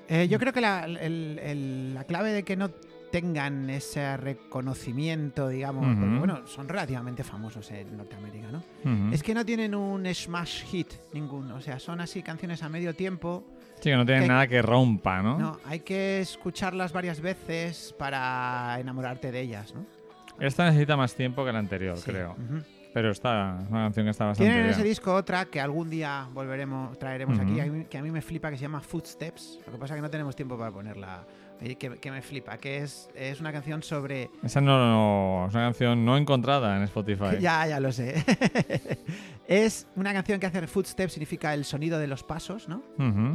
Eh, yo creo que la, el- el- la clave de que no tengan ese reconocimiento, digamos, porque bueno, son relativamente famosos en Norteamérica, ¿no? Es que no tienen un smash hit ninguno, o sea, son así canciones a medio tiempo. Sí, que no tiene que- nada que rompa, ¿no? No, hay que escucharlas varias veces para enamorarte de ellas, ¿no? Esta necesita más tiempo que la anterior, Sí. creo. Ujú. Pero esta es una canción que está bastante Tienen en ese disco otra que algún día volveremos, traeremos aquí, que a mí me flipa, que se llama Footsteps. Lo que pasa es que no tenemos tiempo para ponerla. Que, que me flipa, que es, es una canción sobre Esa no, no- es una canción no encontrada en Spotify. Ya, ya lo sé. es una canción que hace footsteps, significa el sonido de los pasos, ¿no?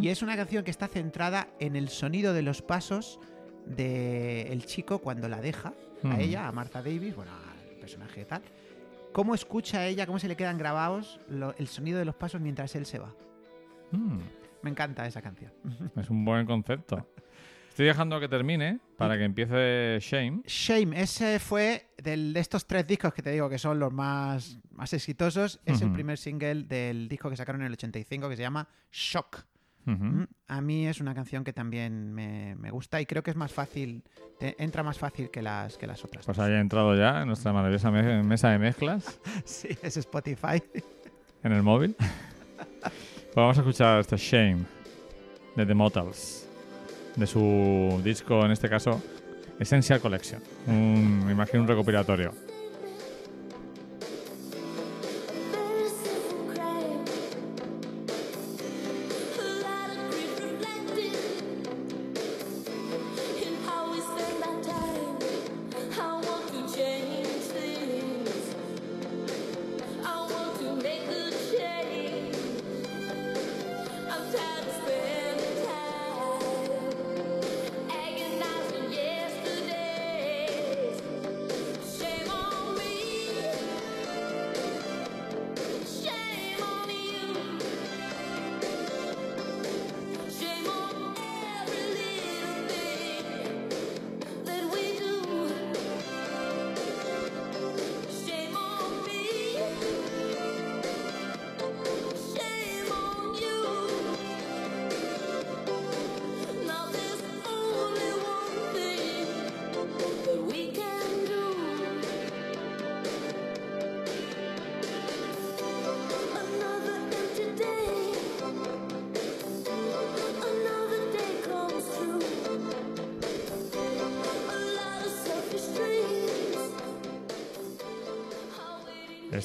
Y es una canción que está centrada en el sonido de los pasos del chico cuando la deja a ella, a Martha Davis, bueno, al personaje y tal. Cómo escucha ella, cómo se le quedan grabados lo- el sonido de los pasos mientras él se va. Mm, Me encanta esa canción. es un buen concepto. Estoy dejando que termine para que empiece Shame. Shame, ese fue del- de estos tres discos que te digo que son los más, más exitosos. Es el primer single del disco que sacaron en el 85 que se llama Shock. Mm, A mí es una canción que también me, me gusta y creo que es más fácil, te- entra más fácil que las, que las otras. Pues dos. haya entrado ya en nuestra maravillosa me- mesa de mezclas Sí, es Spotify. en el móvil. pues vamos a escuchar este Shame de The Motels, de su disco, en este caso, Essential Collection. Un, me imagino un recopilatorio.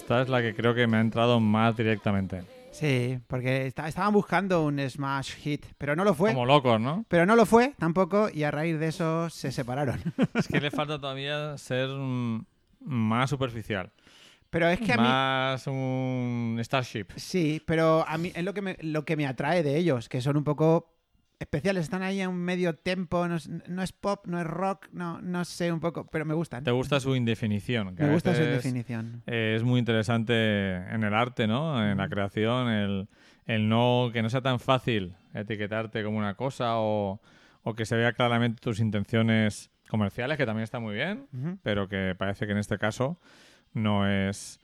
Esta es la que creo que me ha entrado más directamente. Sí, porque esta- estaban buscando un smash hit, pero no lo fue. Como locos, ¿no? Pero no lo fue tampoco y a raíz de eso se separaron. Es que le falta todavía ser más superficial. Pero es que a mí... Más un Starship. Sí, pero a mí es lo que, me, lo que me atrae de ellos, que son un poco especiales. Están ahí a un medio tempo, no es, no es pop, no es rock, no, no sé un poco, pero me gustan. ¿Te gusta su indefinición? que Me gusta su veces, definición. eh, es muy interesante en el arte, ¿no? En la creación, el, el no que no sea tan fácil etiquetarte como una cosa o, o que se vea claramente tus intenciones comerciales, que también está muy bien, pero que parece que en este caso no es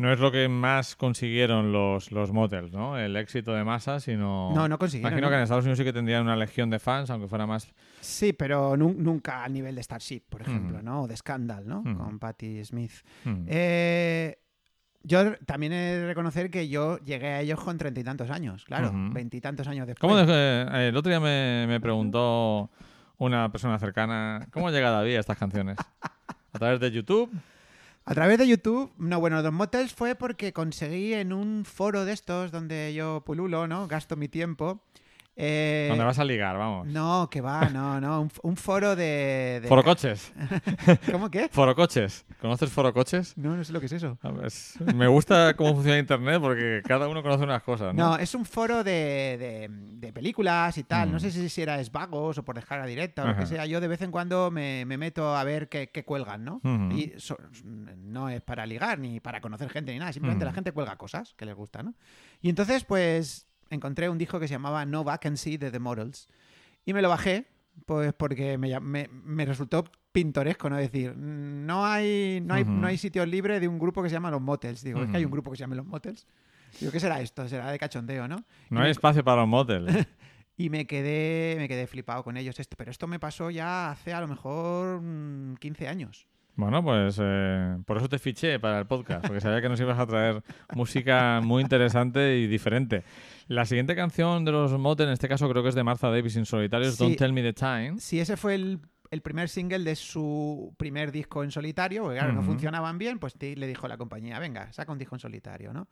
no es lo que más consiguieron los, los motels, ¿no? El éxito de masa, sino... No, no consiguieron, Imagino ¿no? que en Estados Unidos sí que tendrían una legión de fans, aunque fuera más... Sí, pero nu- nunca al nivel de Starship, por ejemplo, Ujú. ¿no? O de Scandal, ¿no? Ujú. Con Patti Smith. Mm. Eh, yo también he de reconocer que yo llegué a ellos con treinta y tantos años, claro, veintitantos años después. ¿Cómo de- eh, el otro día me, me preguntó una persona cercana, ¿cómo llega David a estas canciones? ¿A través de YouTube? A través de YouTube, no, bueno, Dos Motels fue porque conseguí en un foro de estos donde yo pululo, ¿no? Gasto mi tiempo. Eh, ¿Dónde vas a ligar? Vamos. No, que va, no, no. Un, foro de. de- Forocoches. ¿Cómo qué? Forocoches. ¿Conoces Forocoches? No, no sé lo que es eso. A ver, es- Me gusta cómo funciona Internet porque cada uno conoce unas cosas, ¿no? No, es un foro de, de- de películas y tal. Mm. No sé si, si era esvagos o por descarga directa o lo que sea. Yo de vez en cuando me, me meto a ver qué, qué cuelgan, ¿no? Y so- no es para ligar ni para conocer gente ni nada. Simplemente la gente cuelga cosas que les gusta, ¿no? Y entonces, pues, encontré un disco que se llamaba No Vacancy de The Models. Y me lo bajé, pues porque me, me- me resultó pintoresco, ¿no? Es decir, no hay, no hay, no hay sitio libre de un grupo que se llama Los Motels. Digo, es que hay un grupo que se llama Los Motels. Digo, ¿qué será esto? Será de cachondeo, ¿no? No hay espacio para los motels. Y me quedé, me quedé flipado con ellos. Esto, pero esto me pasó ya hace a lo mejor mm, 15 años. Bueno, pues eh, por eso te fiché para el podcast, porque sabía que nos ibas a traer música muy interesante y diferente. La siguiente canción de los Motel, en este caso creo que es de Martha Davis en solitario, es Sí. Don't Tell Me the Time. Si ese fue el, el primer single de su primer disco en solitario, porque claro, no funcionaban bien, pues le dijo la compañía, venga, saca un disco en solitario, ¿no?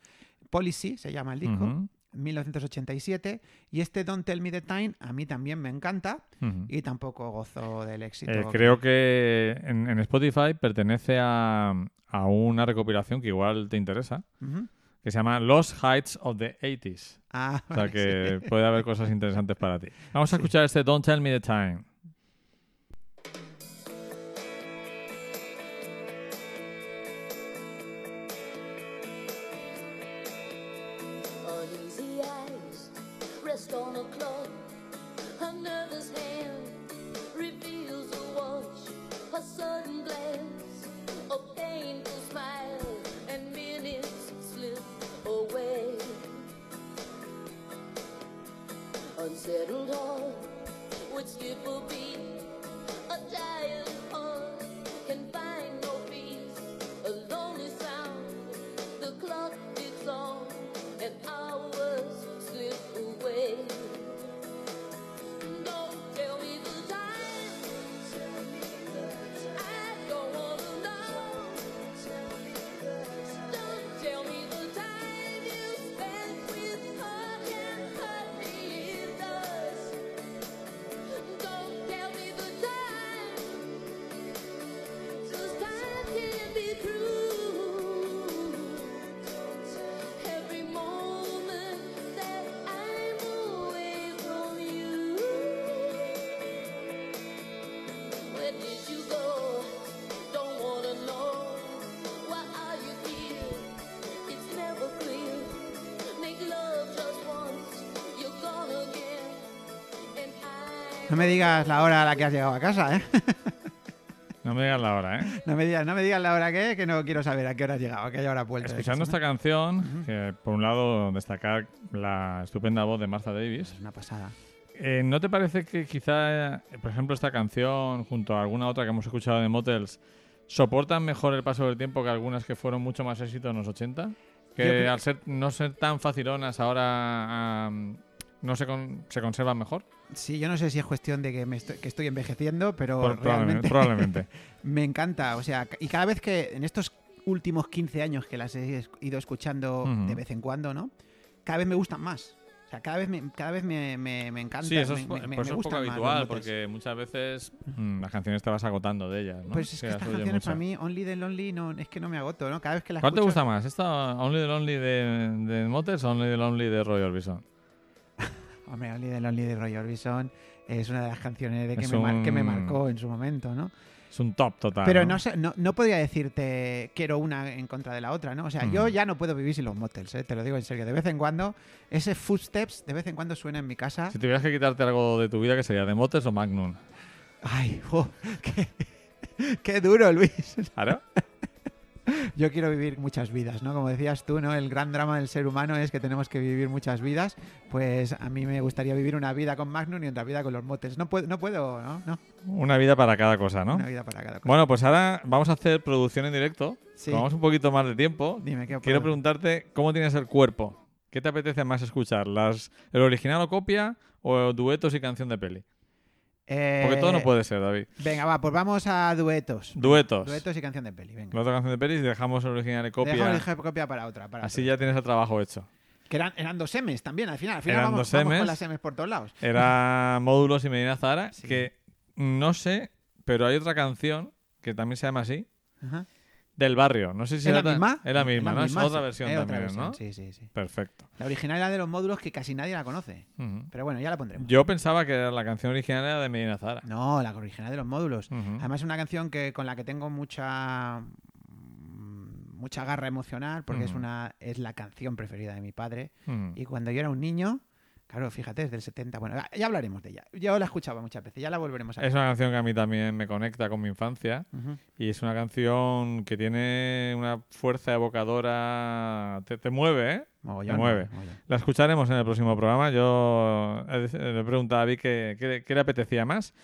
Policy se llama el disco, Ujú, 1987, y este Don't Tell Me the Time a mí también me encanta y tampoco gozo del éxito. Eh, creo que en, en Spotify pertenece a, a una recopilación que igual te interesa. Que se llama Lost Heights of the 80s. Ah, O sea que sí. puede haber cosas interesantes para ti. Vamos a escuchar este Don't Tell Me the Time. settled all what's it for be. Me digas la hora a la que has llegado a casa, ¿eh? No me digas la hora, ¿eh? No me digas, no me digas la hora que, que no quiero saber a qué hora has llegado, a qué hora has vuelto. Escuchando esta canción, que por un lado destacar la estupenda voz de Martha Davis, Es una pasada. eh, ¿no te parece que quizá, eh, por ejemplo, esta canción junto a alguna otra que hemos escuchado de Motels soportan mejor el paso del tiempo que algunas que fueron mucho más éxito en los 80? Que al ser, no ser tan facilonas ahora no se, con- se conservan mejor. Sí, yo no sé si es cuestión de que, me estoy, que estoy envejeciendo, pero Por- realmente probablemente. probablemente. me encanta. O sea, y cada vez que en estos últimos 15 años que las he ido escuchando de vez en cuando, ¿no? Cada vez me gustan más. O sea, cada vez me, cada vez me, me, me encanta. Sí, eso es, me- por me- eso me es poco habitual, porque muchas veces mm, las canciones te vas agotando de ellas. ¿no? Pues es que las estas canciones mucho. para mí, Only the Lonely, no, es que no me agoto, ¿no? Cada vez que las ¿Cuál te gusta más? ¿Esta Only the Lonely de, de Motels o Only the Lonely de Roy Orbison? Hombre, Only the Lonely de Roy Orbison es una de las canciones de que, me, mar- que me un- marcó en su momento, ¿no? Es un top total. Pero no, sé, no, no podría decirte quiero una en contra de la otra, ¿no? O sea, yo Ujú. ya no puedo vivir sin los motels, ¿eh? te lo digo en serio. De vez en cuando, ese footsteps de vez en cuando suena en mi casa. Si tuvieras que quitarte algo de tu vida, ¿qué sería? ¿De Motels o Magnum? Ay, jo, qué, qué duro, Luis. ¿Claro? Yo quiero vivir muchas vidas, ¿no? Como decías tú, ¿no? El gran drama del ser humano es que tenemos que vivir muchas vidas. Pues a mí me gustaría vivir una vida con Magnum y otra vida con los motels. No puedo, no puedo, ¿no? no Una vida para cada cosa, ¿no? Una vida para cada cosa. Bueno, pues ahora vamos a hacer producción en directo. Sí. Vamos un poquito más de tiempo. Dime, ¿qué Quiero preguntarte cómo tienes el cuerpo. ¿Qué te apetece más escuchar? ¿Las, ¿El original o copia o duetos y canción de peli? Porque todo no Eh, puede ser, David. Venga, va, pues vamos a duetos. Duetos. Duetos y canción de peli, venga. La otra canción de peli y dejamos original copia. Dejamos el copia para otra. Para Así otra. ya tienes el trabajo hecho. Que eran, eran dos M's también, al final. Al final Eran vamos, dos vamos Ms. con las M's por todos lados. Era Módulos y Medina Zahara, Sí. que no sé, pero hay otra canción que también se llama así, Ajá. Del barrio. No sé si ¿Es la era tan- misma? Es la misma, ¿no? misma, es otra versión Es otra también, versión, ¿no? Sí, sí, sí. Perfecto. La original era de los módulos que casi nadie la conoce. Pero bueno, ya la pondremos. Yo pensaba que la canción original era de Medina Zahara. No, la original de los módulos. Además es una canción que con la que tengo mucha mucha garra emocional porque es una es la canción preferida de mi padre y cuando yo era un niño, claro, fíjate, es del 70. Bueno, ya hablaremos de ella. Yo la escuchaba muchas veces, ya la volveremos a ver. Es una canción que a mí también me conecta con mi infancia Ujú. y es una canción que tiene una fuerza evocadora. Te, te mueve, ¿eh? Mogollón, Me mueve. mogollón. La escucharemos en el próximo programa. Yo he dec- le he preguntado a David qué, le apetecía más.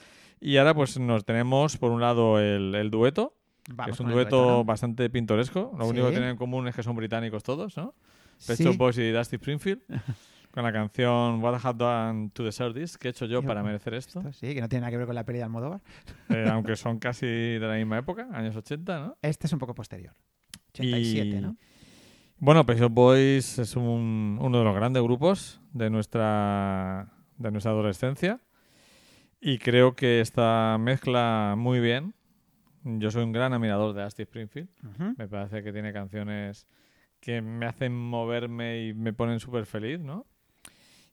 Y ahora pues nos tenemos por un lado el, el dueto, que Vamos es un el dueto ¿no? bastante pintoresco. Lo Sí. único que tienen en común es que son británicos todos, ¿no? Pet Sí. Boys y Dusty Springfield. con la canción What I Have Done to Deserve This, que he hecho yo para merecer esto. Esto Sí, que no tiene nada que ver con la peli de Almodóvar. Eh, aunque son casi de la misma época, años 80, ¿no? Este es un poco posterior. 87, Y- ¿no? Bueno, Pet Shop Boys es un- uno de los grandes grupos de nuestra, de nuestra adolescencia y creo que esta mezcla muy bien. Yo soy un gran admirador de Dusty Springfield. Me parece que tiene canciones que me hacen moverme y me ponen súper feliz, ¿no?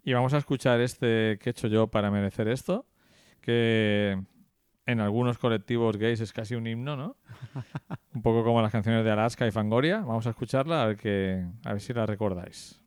Y vamos a escuchar este que he hecho yo para merecer esto, que en algunos colectivos gays es casi un himno, ¿no? un poco como las canciones de Alaska y Fangoria. Vamos a escucharla a ver, que, a ver si la recordáis.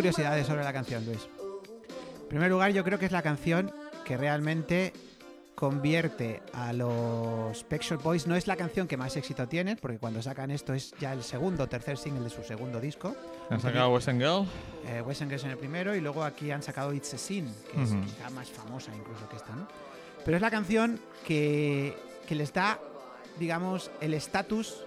Curiosidades sobre la canción, Luis. En primer lugar, yo creo que es la canción que realmente convierte a los Pet Shop Boys. No es la canción que más éxito tienen, porque cuando sacan esto es ya el segundo o tercer single de su segundo disco. Han sacado West End Girl. Eh, Wes Angers en el primero y luego aquí han sacado It's a Sin, que es Ujú. quizá más famosa incluso que esta, ¿no? Pero es la canción que, que les da, digamos, el estatus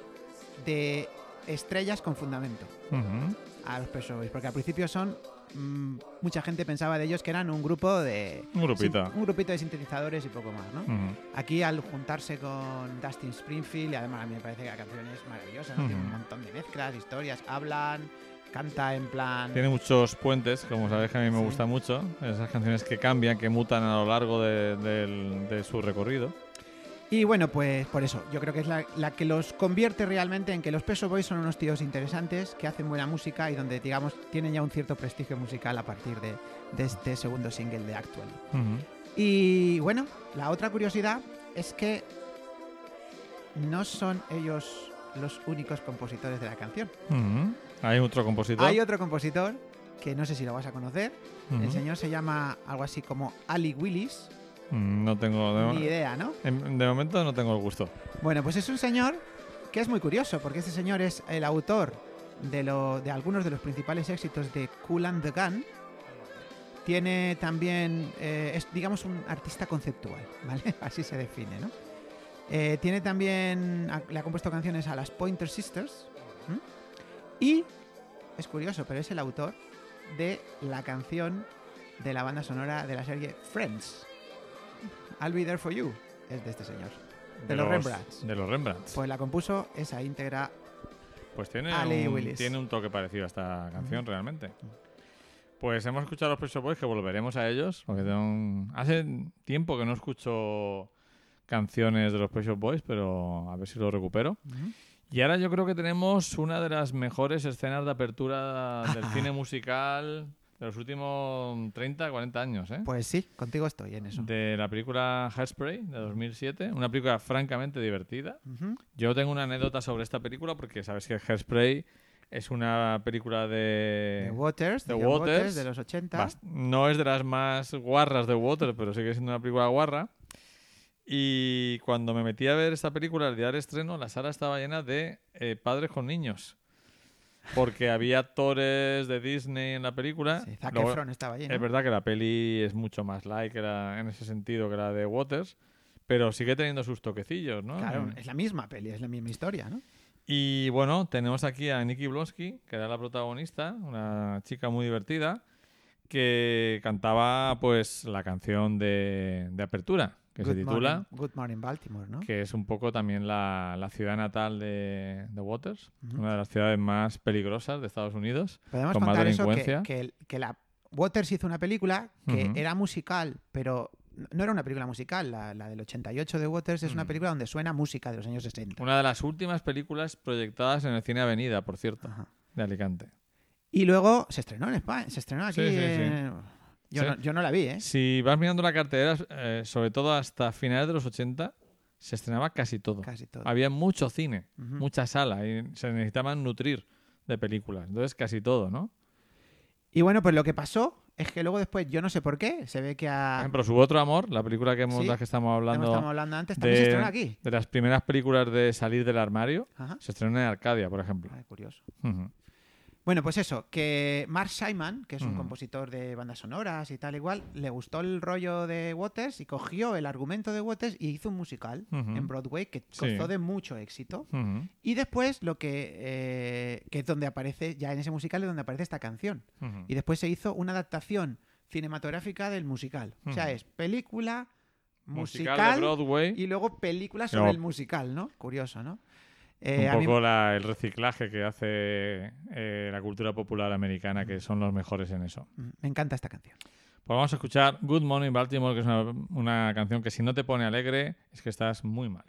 de estrellas con fundamento Ujú. A los Pet Shop Boys, porque al principio son mm, mucha gente pensaba de ellos que eran un grupo de Un grupito. un grupito de sintetizadores y poco más, ¿no? Aquí al juntarse con Dustin Springfield, y además a mí me parece que la canción es maravillosa, ¿no? Tiene un montón de mezclas, historias, hablan, canta en plan Tiene muchos puentes, como sabes que a mí me Sí. gusta mucho. Esas canciones que cambian, que mutan a lo largo de, del- de su recorrido. Y bueno, pues por eso, yo creo que es la, la que los convierte realmente en que los Peso Boys son unos tíos interesantes, que hacen buena música y donde, digamos, tienen ya un cierto prestigio musical a partir de, de este segundo single de Actually. Ujú. Y bueno, la otra curiosidad es que no son ellos los únicos compositores de la canción. Ujú. Hay otro compositor. Hay otro compositor que no sé si lo vas a conocer. Ujú. El señor se llama algo así como Ali Willis. Mm, No tengo. De, Ni idea, ¿no? en- de momento no tengo el gusto. Bueno, pues es un señor que es muy curioso, porque este señor es el autor de, lo, de algunos de los principales éxitos de Cool and the Gun. Tiene también, eh, es digamos un artista conceptual, ¿vale? Así se define, ¿no? Eh, tiene también, le ha compuesto canciones a las Pointer Sisters. ¿m? Y, es curioso, pero es el autor de la canción de la banda sonora de la serie Friends. I'll Be There For You, es de este señor. De los Rembrandts. De los Rembrandts. Pues la compuso esa íntegra. Pues tiene Ali un, Willis. tiene un toque parecido a esta canción, realmente. Pues hemos escuchado a los Pet Boys, que volveremos a ellos. Porque un- hace tiempo que no escucho canciones de los Pet Boys, pero a ver si lo recupero. Y ahora yo creo que tenemos una de las mejores escenas de apertura del cine musical de los últimos 30, 40 años, ¿eh? Pues sí, contigo estoy en eso. de la película Hairspray de 2007, una película francamente divertida. Ujú. Yo tengo una anécdota sobre esta película porque sabes que Hairspray es una película de... The Waters, The de Waters, Waters. de los 80. bast- No es de las más guarras de Waters, pero sigue siendo una película guarra. Y cuando me metí a ver esta película, el día del estreno, la sala estaba llena de eh, padres con niños. Porque había actores de Disney en la película. Sí, Zac Luego- Efron estaba allí, ¿no? es verdad que la peli es mucho más light que la- en ese sentido que la de Waters, pero sigue teniendo sus toquecillos, ¿no? Claro, es la misma peli, es la misma historia, ¿no? Y bueno, tenemos aquí a Nikki Blonsky, que era la protagonista, una chica muy divertida, que cantaba pues la canción de, de apertura, que se Good titula, Morning, Good Morning Baltimore, ¿no? que es un poco también la, la ciudad natal de, de Waters, Ujú. una de las ciudades más peligrosas de Estados Unidos. Podemos con más contar eso, que, delincuencia. que, que la Waters hizo una película que Ujú. era musical, pero no era una película musical. La, la del 88 de Waters es una Mm. película donde suena música de los años 60. Una de las últimas películas proyectadas en el cine Avenida, por cierto, Ajá. de Alicante. Y luego se estrenó en España, se estrenó aquí. Sí, sí, sí. en- Yo, no, yo no la vi, ¿eh? Si vas mirando la cartelera, eh, sobre todo hasta finales de los 80, se estrenaba casi todo. Casi todo. Había mucho cine, mucha sala, y se necesitaban nutrir de películas. Entonces, casi todo, ¿no? Y bueno, pues lo que pasó es que luego después, yo no sé por qué, se ve que Por a... ejemplo, Su Otro Amor, la película que hemos, Sí, de la que estamos hablando, estábamos hablando antes, también se estrenó de, aquí. de las primeras películas de salir del armario, Ajá. se estrenó en Arcadia, por ejemplo. Ay, curioso. Ujú. Bueno, pues eso, que Mark Simon, que es un compositor de bandas sonoras y tal igual, le gustó el rollo de Waters y cogió el argumento de Waters y hizo un musical en Broadway que Sí. gozó de mucho éxito. Y después lo que, eh, que es donde aparece, ya en ese musical es donde aparece esta canción. Y después se hizo una adaptación cinematográfica del musical. O sea, es película, Musical, musical, de Broadway, y luego película sobre el musical, ¿no? Curioso, ¿no? Eh, un mí- poco la- el reciclaje que hace eh, la cultura popular americana, que son los mejores en eso. mm, me encanta esta canción. Pues vamos a escuchar Good Morning Baltimore, que es una, una canción que si no te pone alegre es que estás muy mal.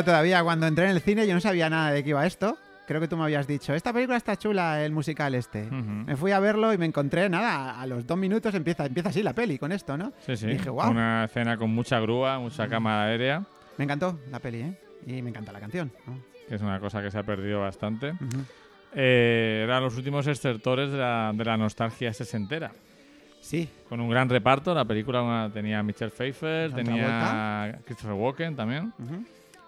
Me acuerdo todavía cuando entré en el cine, yo no sabía nada de qué iba esto. Creo que tú me habías dicho, esta película está chula, el musical este. Me fui a verlo y me encontré, nada, a los dos minutos empieza, empieza así la peli con esto, ¿no? Sí, sí. Y dije, wow, Una escena con mucha grúa, mucha cámara aérea, me encantó la peli, ¿eh? Y me encanta la canción. ¿no? que es una cosa que se ha perdido bastante. Eh, eran los últimos extertores de la, de la nostalgia sesentera. Sí, Con un gran reparto, la película tenía a Michelle Pfeiffer, tenía a Christopher Walken también. ujú.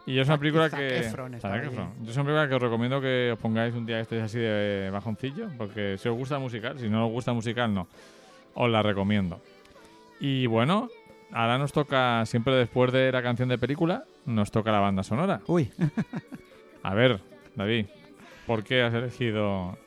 Y es una película Zac que. Efron estaba Zac. Efron. Yo es una película que os recomiendo que os pongáis un día que estéis así de bajoncillo, porque si os gusta musical, si no os gusta musical, no. Os la recomiendo. Y bueno, ahora nos toca, siempre después de la canción de película, nos toca la banda sonora. Uy, A ver, David, ¿por qué has elegido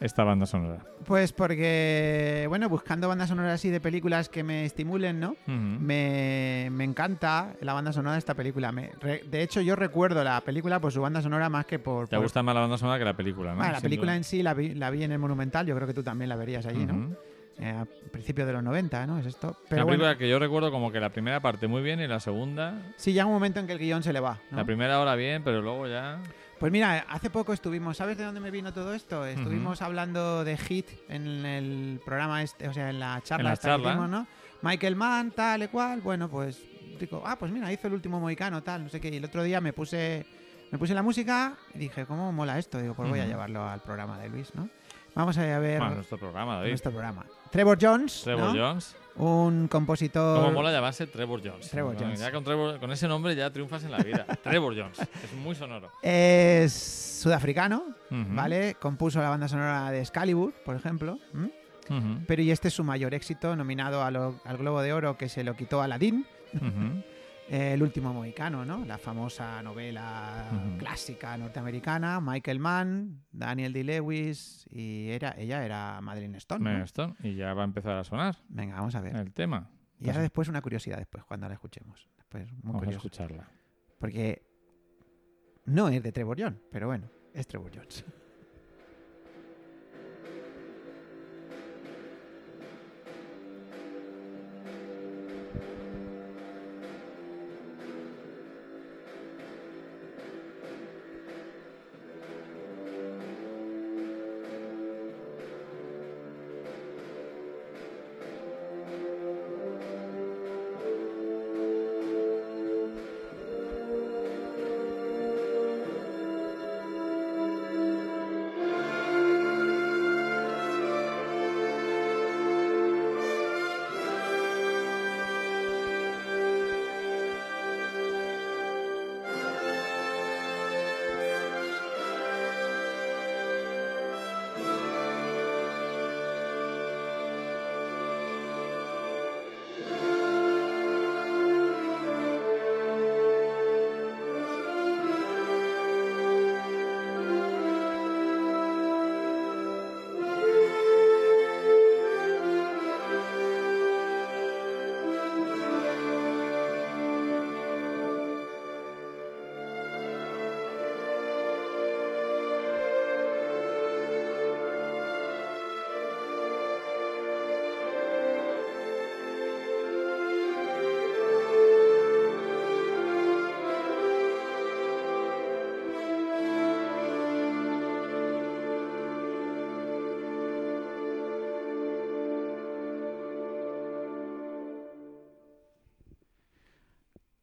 esta banda sonora? pues porque, bueno, buscando bandas sonoras así de películas que me estimulen, ¿no? Me, me encanta la banda sonora de esta película. Me- re- de hecho, yo recuerdo la película por su banda sonora más que por... ¿Te por- gusta más la banda sonora que la película, no? Bueno, la Sin película duda. en sí la vi, la vi en el Monumental, yo creo que tú también la verías allí, ¿no? Eh, a principios de los 90, ¿no? Es esto. Una Pero bueno, película que yo recuerdo como que la primera parte muy bien y la segunda, sí, llega un momento en que el guion se le va, ¿no? la primera hora bien, pero luego ya... Pues mira, hace poco estuvimos, ¿sabes de dónde me vino todo esto? Estuvimos hablando de Hit en el programa este, o sea, en la charla En la esta que hicimos, ¿no? Michael Mann, tal y cual, bueno, pues digo, ah, pues mira, hizo el último mohicano, tal, no sé qué. Y el otro día me puse me puse la música y dije, ¿cómo mola esto? Digo, pues voy a llevarlo al programa de Luis, ¿no? Vamos a ver Bueno, nuestro programa, David. nuestro programa. Trevor Jones, Trevor ¿no? Jones. Un compositor Como mola llamarse Trevor Jones. Trevor Bueno, Jones. Ya con, Trevor- con ese nombre ya triunfas en la vida. Trevor Jones. Es muy sonoro. es sudafricano. ¿vale? Compuso la banda sonora de Excalibur, por ejemplo. Pero y este es su mayor éxito, nominado lo- al Globo de Oro que se lo quitó Aladdin, Ujú. eh, El último mohicano, ¿no? La famosa novela clásica norteamericana, Michael Mann, Daniel D. Lewis y era, ella era Madeline Stone. ¿no? Mira esto, Y ya va a empezar a sonar Venga, vamos a ver. el tema. Y ahora después una curiosidad después, cuando la escuchemos. Después, muy Vamos a curioso. escucharla. Porque no es de Trevor Jones, pero bueno, es Trevor Jones.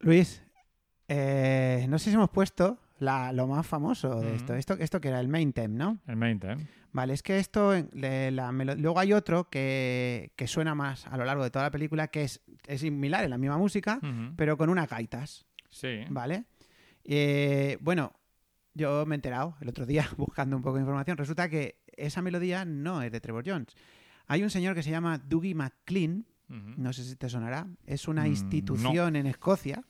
Luis, eh, no sé si hemos puesto la- lo más famoso de esto. Esto. Esto que era el main theme, ¿no? El main theme. Vale, es que esto, le- la luego hay otro que, que suena más a lo largo de toda la película, que es, es similar en la misma música, pero con unas gaitas, Sí. ¿vale? Eh, bueno, yo me he enterado el otro día buscando un poco de información. Resulta que esa melodía no es de Trevor Jones. Hay un señor que se llama Dougie McLean, No sé si te sonará, es una Mm, institución en Escocia.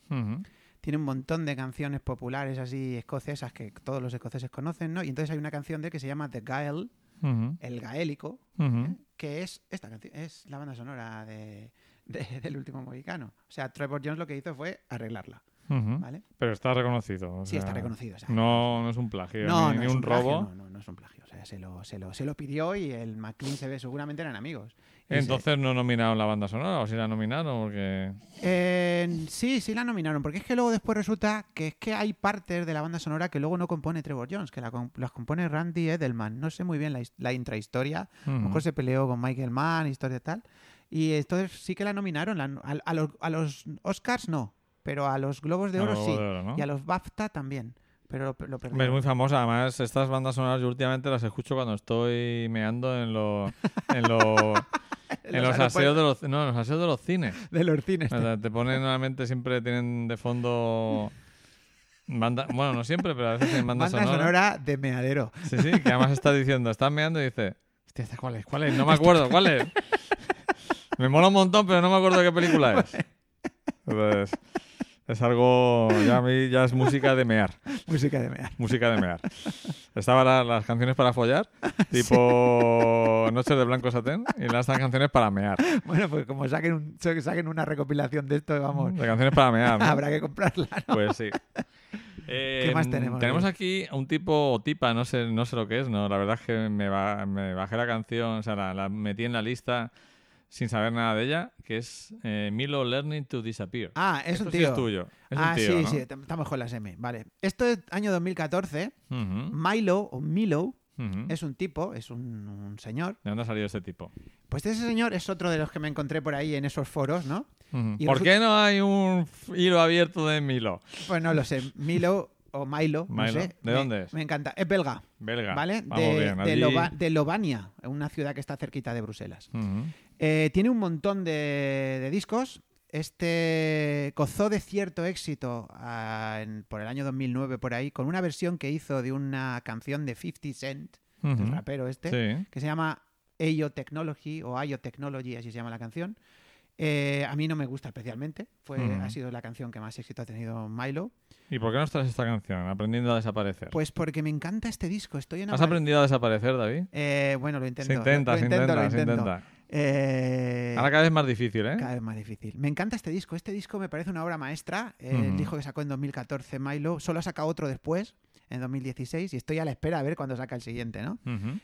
Tiene un montón de canciones populares así escocesas que todos los escoceses conocen, ¿no? Y entonces hay una canción de él que se llama The Gael, el gaélico. ¿eh? que es esta canción, es la banda sonora de, de- del último mohicano. O sea, Trevor Jones lo que hizo fue arreglarla. ¿vale? Pero está reconocido. o Sí, está reconocido. o sea, No, no es un plagio, no, ni, no ni es un, plagio, robo. no, no, no es un plagio. O sea, se lo, se lo, se lo pidió y el McLean se ve, seguramente eran amigos. Entonces no nominaron la banda sonora, o si la nominaron, porque. Eh, sí, sí la nominaron, porque es que luego después resulta que es que hay partes de la banda sonora que luego no compone Trevor Jones, que la las compone Randy Edelman. No sé muy bien la, his- la intrahistoria. A lo mejor se peleó con Michael Mann, historia y tal. Y entonces sí que la nominaron. la- a, a los, a los Oscars no, pero a los Globos de Oro sí. De Oro, ¿no? Y a los BAFTA también. Pero lo, lo. Es muy famosa, además estas bandas sonoras yo últimamente las escucho cuando estoy meando en, lo- en los aseos de los no, en los aseos de los cines. de los cines. O sea, te ponen normalmente siempre tienen de fondo banda, bueno, no siempre, pero a veces tienen banda, Banda sonora de meadero. Sí, sí, que además estás diciendo, estás meando y dices, hostia, ¿esta cuál es? ¿Cuál es? No me acuerdo, ¿cuál es? Me mola un montón, pero no me acuerdo qué película es. Entonces, es algo, ya a mí ya es música de mear. Música de mear. Música de mear. Estaban la- las canciones para follar, tipo Noches de Blanco Satén, y las canciones para mear. Bueno, pues como saquen, un- saquen una recopilación de esto, vamos, De canciones para mear, ¿no? habrá que comprarla. ¿no? Pues sí. Eh, más tenemos, Tenemos aquí a un tipo o tipa, no sé, no sé lo que es, no. La verdad es que me, ba- me bajé la canción, o sea, la, la metí en la lista sin saber nada de ella, que es eh, Milo Learning to Disappear. Ah, es Esto un sí tío. es tuyo. Es ah, un tío, sí, ¿no? sí, estamos con las M. Vale. Esto es año 2014. Ujú, Milo o Milo es un tipo, es un, un señor. ¿De dónde ha salido ese tipo? Pues ese señor es otro de los que me encontré por ahí en esos foros, ¿no? Y ¿Por qué no hay un hilo abierto de Milo? Pues no lo sé. Milo o Milo, no Milo. sé. ¿De Me- dónde es? Me encanta. Es belga, Belga. ¿vale? Vamos de, bien. de, de Lovania, una ciudad que está cerquita de Bruselas. Eh, tiene un montón de, de discos. Este gozó de cierto éxito ah, en- por el año 2009 por ahí con una versión que hizo de una canción de 50 Cent, el Ujú. rapero este, Sí. que se llama Ayo Technology o Ayo Technology, así se llama la canción. Eh, a mí no me gusta especialmente. Fue. Ha sido la canción que más éxito ha tenido Milo. ¿Y por qué nos traes esta canción? Aprendiendo a desaparecer. Pues porque me encanta este disco. Estoy ¿Has aprendido a desaparecer, David? Eh, bueno, lo intento. Se intenta, lo se intento, intenta, lo se intenta. Eh, Ahora cada vez es más difícil, ¿eh? Cada vez más difícil. Me encanta este disco. Este disco me parece una obra maestra. Eh, El disco que sacó en 2014 Milo. Solo ha sacado otro después, en 2016, y estoy a la espera a ver cuándo saca el siguiente, ¿no?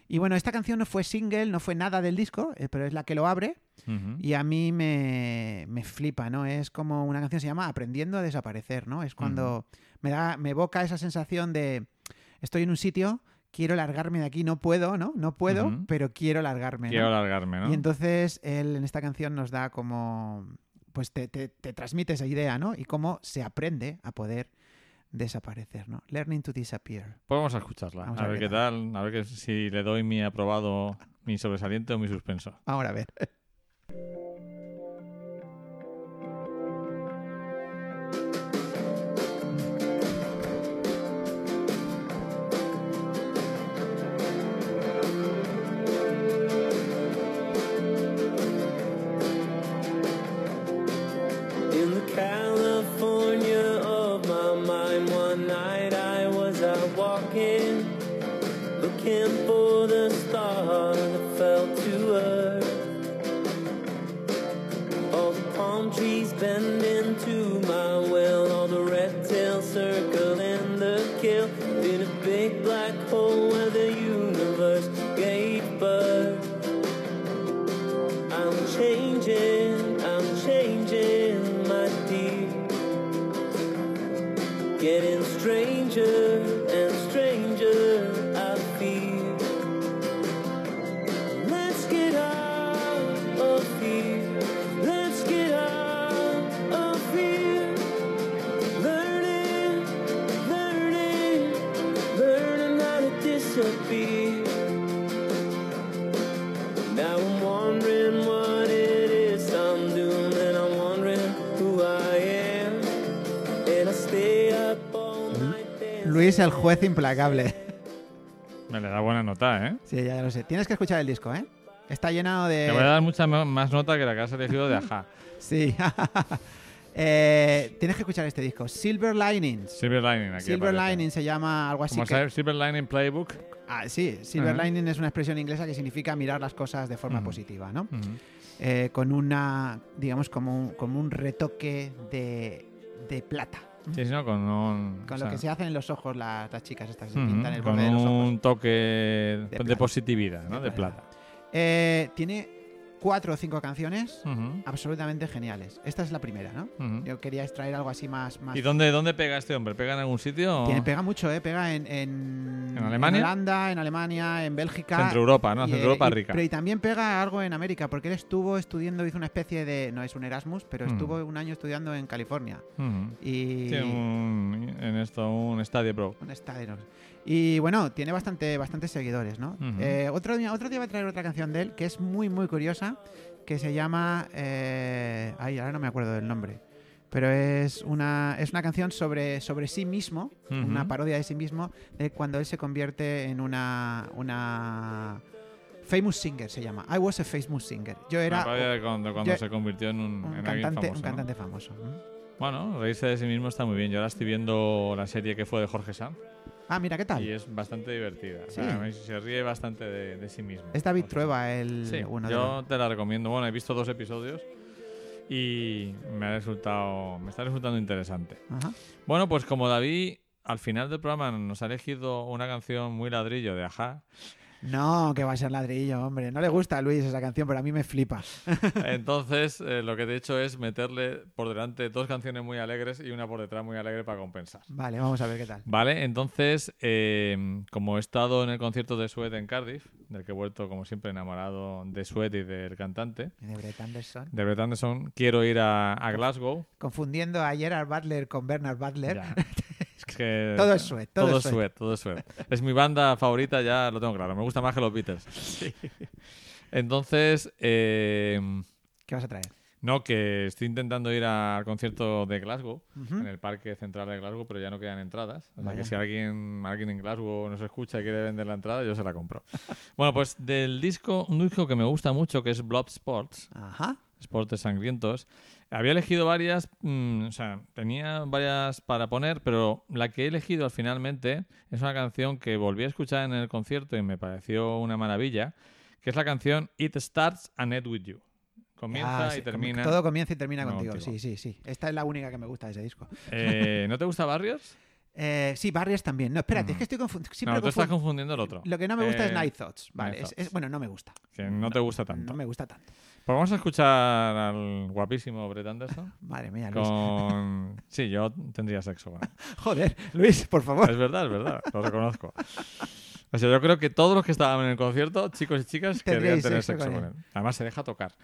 Y bueno, esta canción no fue single, no fue nada del disco, eh, pero es la que lo abre y a mí me, me flipa, ¿no? Es como una canción que se llama Aprendiendo a desaparecer, ¿no? Es cuando me da, me evoca esa sensación de estoy en un sitio, quiero largarme de aquí, no puedo, ¿no? No puedo, pero quiero largarme. ¿no? Quiero largarme, ¿no? Y entonces él en esta canción nos da como, pues te, te- te transmite esa idea, ¿no? Y cómo se aprende a poder desaparecer, ¿no? Learning to disappear. Pues vamos a escucharla. Vamos a, ver qué tal. A ver que- si le doy mi aprobado, mi sobresaliente o mi suspenso. Ahora a ver. Juez implacable. Me le da buena nota, ¿eh? Sí, ya lo sé. Tienes que escuchar el disco, ¿eh? Está llenado de... Te voy a dar mucha más nota que la que has elegido de Aja. Sí. Eh, tienes que escuchar este disco. Silver Linings. Silver Lining aquí Silver aparece. Lining se llama algo así. Como que- sabes, Silver Lining Playbook. Ah, sí, Silver Ajá. Lining es una expresión inglesa que significa mirar las cosas de forma positiva, ¿no? Eh, con una, digamos, como un, como un retoque de, de plata. Sí, sí, no, con un... Con lo sea, que se hacen en los ojos las, las chicas estas que se pintan el con borde de los ojos. un toque de, plata. positividad, ¿no? De De plata. Eh, tiene cuatro o cinco canciones absolutamente geniales. Esta es la primera, ¿no? Yo quería extraer algo así más... más ¿Y dónde, dónde pega este hombre? ¿Pega en algún sitio? o- Tiene- pega mucho, ¿eh? Pega en, en, ¿En Alemania? Holanda, en Alemania, en Bélgica. Centro Europa, ¿no? Y, Centro eh, Europa y- rica. Pero y también pega algo en América, porque él estuvo estudiando, hizo una especie de. No es un Erasmus, pero Mm. estuvo un año estudiando en California. Y. Tiene un, en esto un Stadia Pro. un estadio. Y bueno, tiene bastante, bastantes seguidores, ¿no? Eh, otro, día, otro día voy a traer otra canción de él que es muy, muy curiosa, que se llama... eh, ay, ahora no me acuerdo del nombre. Pero es una, es una canción sobre, sobre sí mismo, una parodia de sí mismo, de cuando él se convierte en una... una famous singer se llma. I was a famous singer. Yo Una era parodia de cuando, cuando yo- se convirtió en un, un en alguien cantante, famoso. un ¿no? famoso. Bueno, reírse de sí mismo está muy bien. Yo ahora estoy viendo la serie que fue de Jorge Sanz Ah, mira, ¿qué tal? y es bastante divertida. O Sí. sea, se ríe bastante de, de sí mismo. Es David Trueba el. Sí, yo te la recomiendo. Bueno, he visto dos episodios y me ha resultado, me está resultando interesante. Ajá. Bueno, pues como David al final del programa nos ha elegido una canción muy ladrillo de Aja, No, que va a ser ladrillo, hombre. No le gusta a Luis esa canción, pero a mí me flipa. entonces eh, lo que he hecho es meterle por delante dos canciones muy alegres y una por detrás muy alegre para compensar. Vale, vamos a ver qué tal. Vale, entonces, eh, como he estado en el concierto de Sweat en Cardiff, del que he vuelto, como siempre, enamorado de Sweat y del cantante, De Brett Anderson. de Brett Anderson, quiero ir a, a Glasgow. Confundiendo a Gerard Butler con Bernard Butler. Es que- Todo es Sweat, todo es es Sweat, todo es Sweat. Es mi banda favorita, ya lo tengo claro. Me gusta más que los Beatles. Entonces, eh, ¿Qué vas a traer? no, que estoy intentando ir al concierto de Glasgow, Ujú. en el parque central de Glasgow, pero ya no quedan entradas. O sea que si alguien, alguien en Glasgow nos escucha y quiere vender la entrada, yo se la compro. bueno, pues del disco, un disco que me gusta mucho, que es Blood Sports, Ajá. Sportes Sangrientos. Había elegido varias, mm, o sea, tenía varias para poner, pero la que he elegido al finalmente es una canción que volví a escuchar en el concierto y me pareció una maravilla, que es la canción It Starts and End With You. Comienza Ah, sí, y termina. Todo comienza y termina No, contigo. contigo. Sí, sí, sí. Esta es la única que me gusta de ese disco. Eh, ¿No te gusta Barrios? Eh, sí, Barriers también. No, espérate, Mm. es que estoy confundiendo. No, tú estás confundiendo el otro. Lo que no me gusta es Eh, Night Thoughts. Vale, Night es- Thoughts. es- bueno, no me gusta. Que no te gusta tanto. No me gusta tanto. Pues vamos a escuchar al guapísimo Brett Anderson Madre mía, Luis. con... Sí, yo tendría sexo con él. Joder, Luis, por favor. Es verdad, es verdad, lo reconozco. O sea, yo creo que todos los que estaban en el concierto, chicos y chicas, querían tener sexo con él. Además, se deja tocar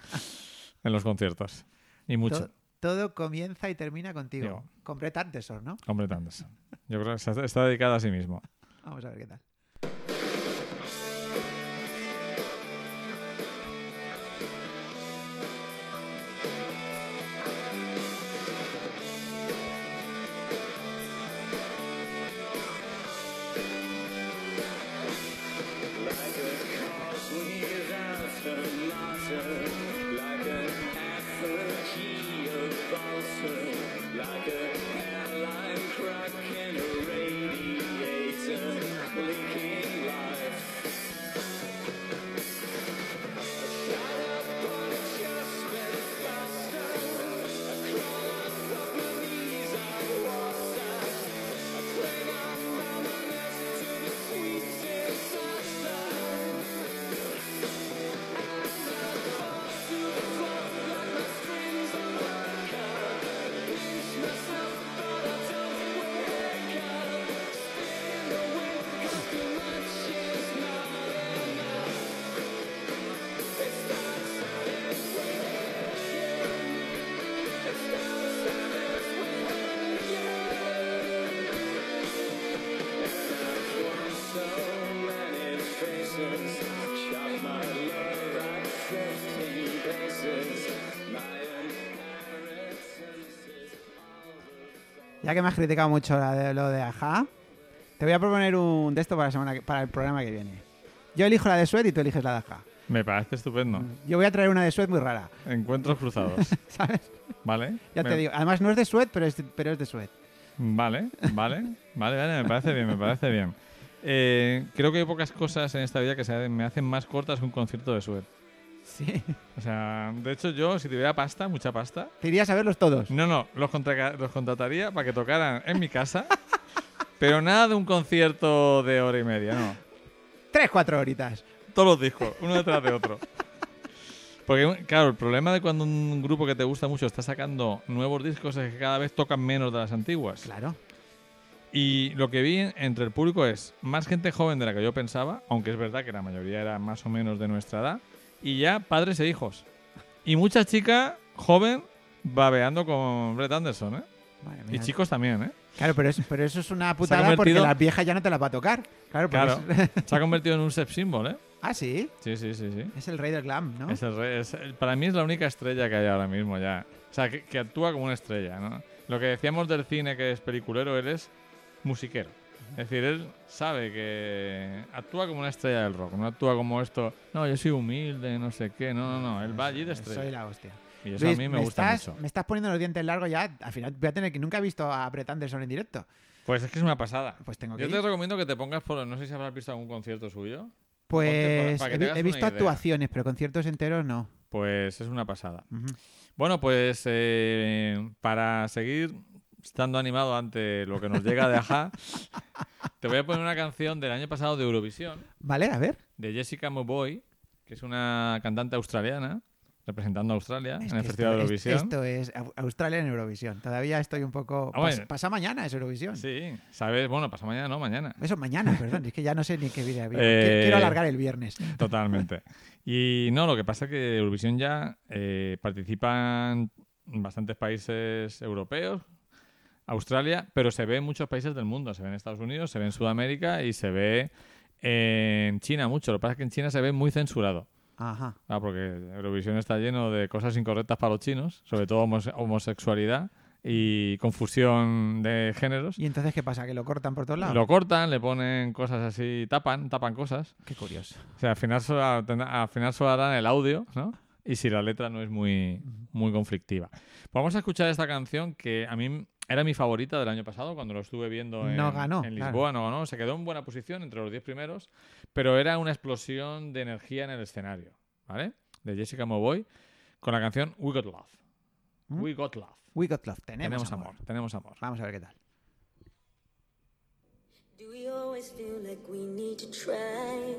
en los conciertos. Y mucho. Todo comienza y termina contigo. Digo. Con Brett Anderson, ¿no? Anderson. Yo creo que está- está dedicada a sí mismo. Vamos a ver qué tal. Que me has criticado mucho la de- lo de Aja, te voy a proponer un de esto para, la semana que- para el programa que viene. Yo elijo la de Sweat y tú eliges la de Aja. Me parece estupendo. Yo voy a traer una de Sweat muy rara, Encuentros cruzados. ¿sabes? ¿Vale? Ya Me- te digo. Además no es de Sweat, pero es, pero es de Sweat. Vale, vale, vale, vale, me parece bien, me parece bien. Eh, creo que hay pocas cosas en esta vida que se me hacen más cortas que un concierto de Sweat. Sí. O sea, de hecho yo, si tuviera pasta, mucha pasta, Te irías a verlos todos. no, no, los, contra- los contrataría para que tocaran en mi casa, pero nada de un concierto de hora y media, no. Tres, cuatro horitas. Todos los discos, uno detrás de otro. Porque, claro, el problema de cuando un grupo que te gusta mucho está sacando nuevos discos es que cada vez tocan menos de las antiguas. Claro. Y lo que vi entre el público es más gente joven de la que yo pensaba, aunque es verdad que la mayoría era más o menos de nuestra edad, y ya padres e hijos. Y mucha chica joven babeando con Brett Anderson, ¿eh? Madre Y chicos también, ¿eh? Claro, pero, es- pero eso es una putada porque convertido- la vieja ya no te la va a tocar. Claro, Claro. es- Se ha convertido en un sex symbol, ¿eh? ah, sí. Sí, sí, sí, sí. Es el rey del glam, ¿no? Es el rey- es el- para mí es la única estrella que hay ahora mismo ya. O sea, que, que actúa como una estrella, ¿no? Lo que decíamos del cine que es peliculero, él es musiquero. Es decir, él sabe que actúa como una estrella del rock, no actúa como esto, no, yo soy humilde, no sé qué, no, no, no, él va allí de Soy estrella. la hostia. Y eso Luis, a mí me, gusta estás, mucho. Me estás poniendo los dientes largos ya. Al final voy a tener que... Nunca he visto a Brett Anderson en directo. Pues es que es una pasada. Pues tengo que Yo te recomiendo que te pongas por, no sé si habrás visto algún concierto suyo. Pues he, visto actuaciones, pero conciertos enteros no. Pues es una pasada. Bueno, pues eh, para seguir estando animado ante lo que nos llega de Aja, te voy a poner una canción del año pasado de Eurovisión, Vale, a ver. de Jessica Mowboy, que es una cantante australiana, representando a Australia Es en el Festival de esto, Eurovisión. esto es Au- Australia en Eurovisión. Todavía estoy un poco... Ah, pas- pasa mañana es Eurovisión. Sí, ¿sabes? Bueno, pasa mañana, no, mañana. Eso mañana, perdón. Es que ya no sé ni qué vida vivo. Eh, Quiero- Quiero alargar el viernes. Totalmente. Y no, lo que pasa es que Eurovisión ya eh, participan bastantes países europeos, Australia, pero se ve en muchos países del mundo. Se ve en Estados Unidos, se ve en Sudamérica y se ve en China mucho. Lo que pasa es que en China se ve muy censurado. Ajá. Ah, porque Eurovisión está lleno de cosas incorrectas para los chinos, sobre todo homose- homosexualidad y confusión de géneros. ¿Y entonces qué pasa? ¿Que lo cortan por todos lados? Lo cortan, le ponen cosas así, tapan, tapan cosas. Qué curioso. O sea, al final solo, al final solo harán el audio, ¿no? Y si la letra no es muy, muy conflictiva. Pues vamos a escuchar esta canción que a mí era mi favorita del año pasado cuando lo estuve viendo en, No ganó, en claro. Lisboa. No ganó, se quedó en buena posición entre los 10 primeros, pero era una explosión de energía en el escenario, ¿vale? De Jessica Mowboy con la canción We Got Love. ¿Mm? We Got Love. We got love. Tenemos, Tenemos amor. amor, tenemos amor. Vamos a ver qué tal. Do we always feel like we need to try?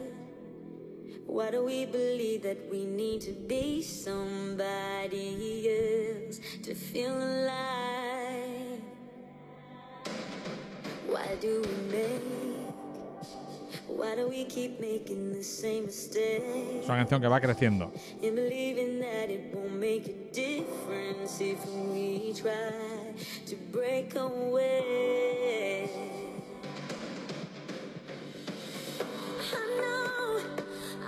Why do we believe that we need to be somebody else to feel alive? Why do we make? Why do we keep making the same mistake? Es una canción que va creciendo. And believing that it won't make a difference if we try to break away. I know,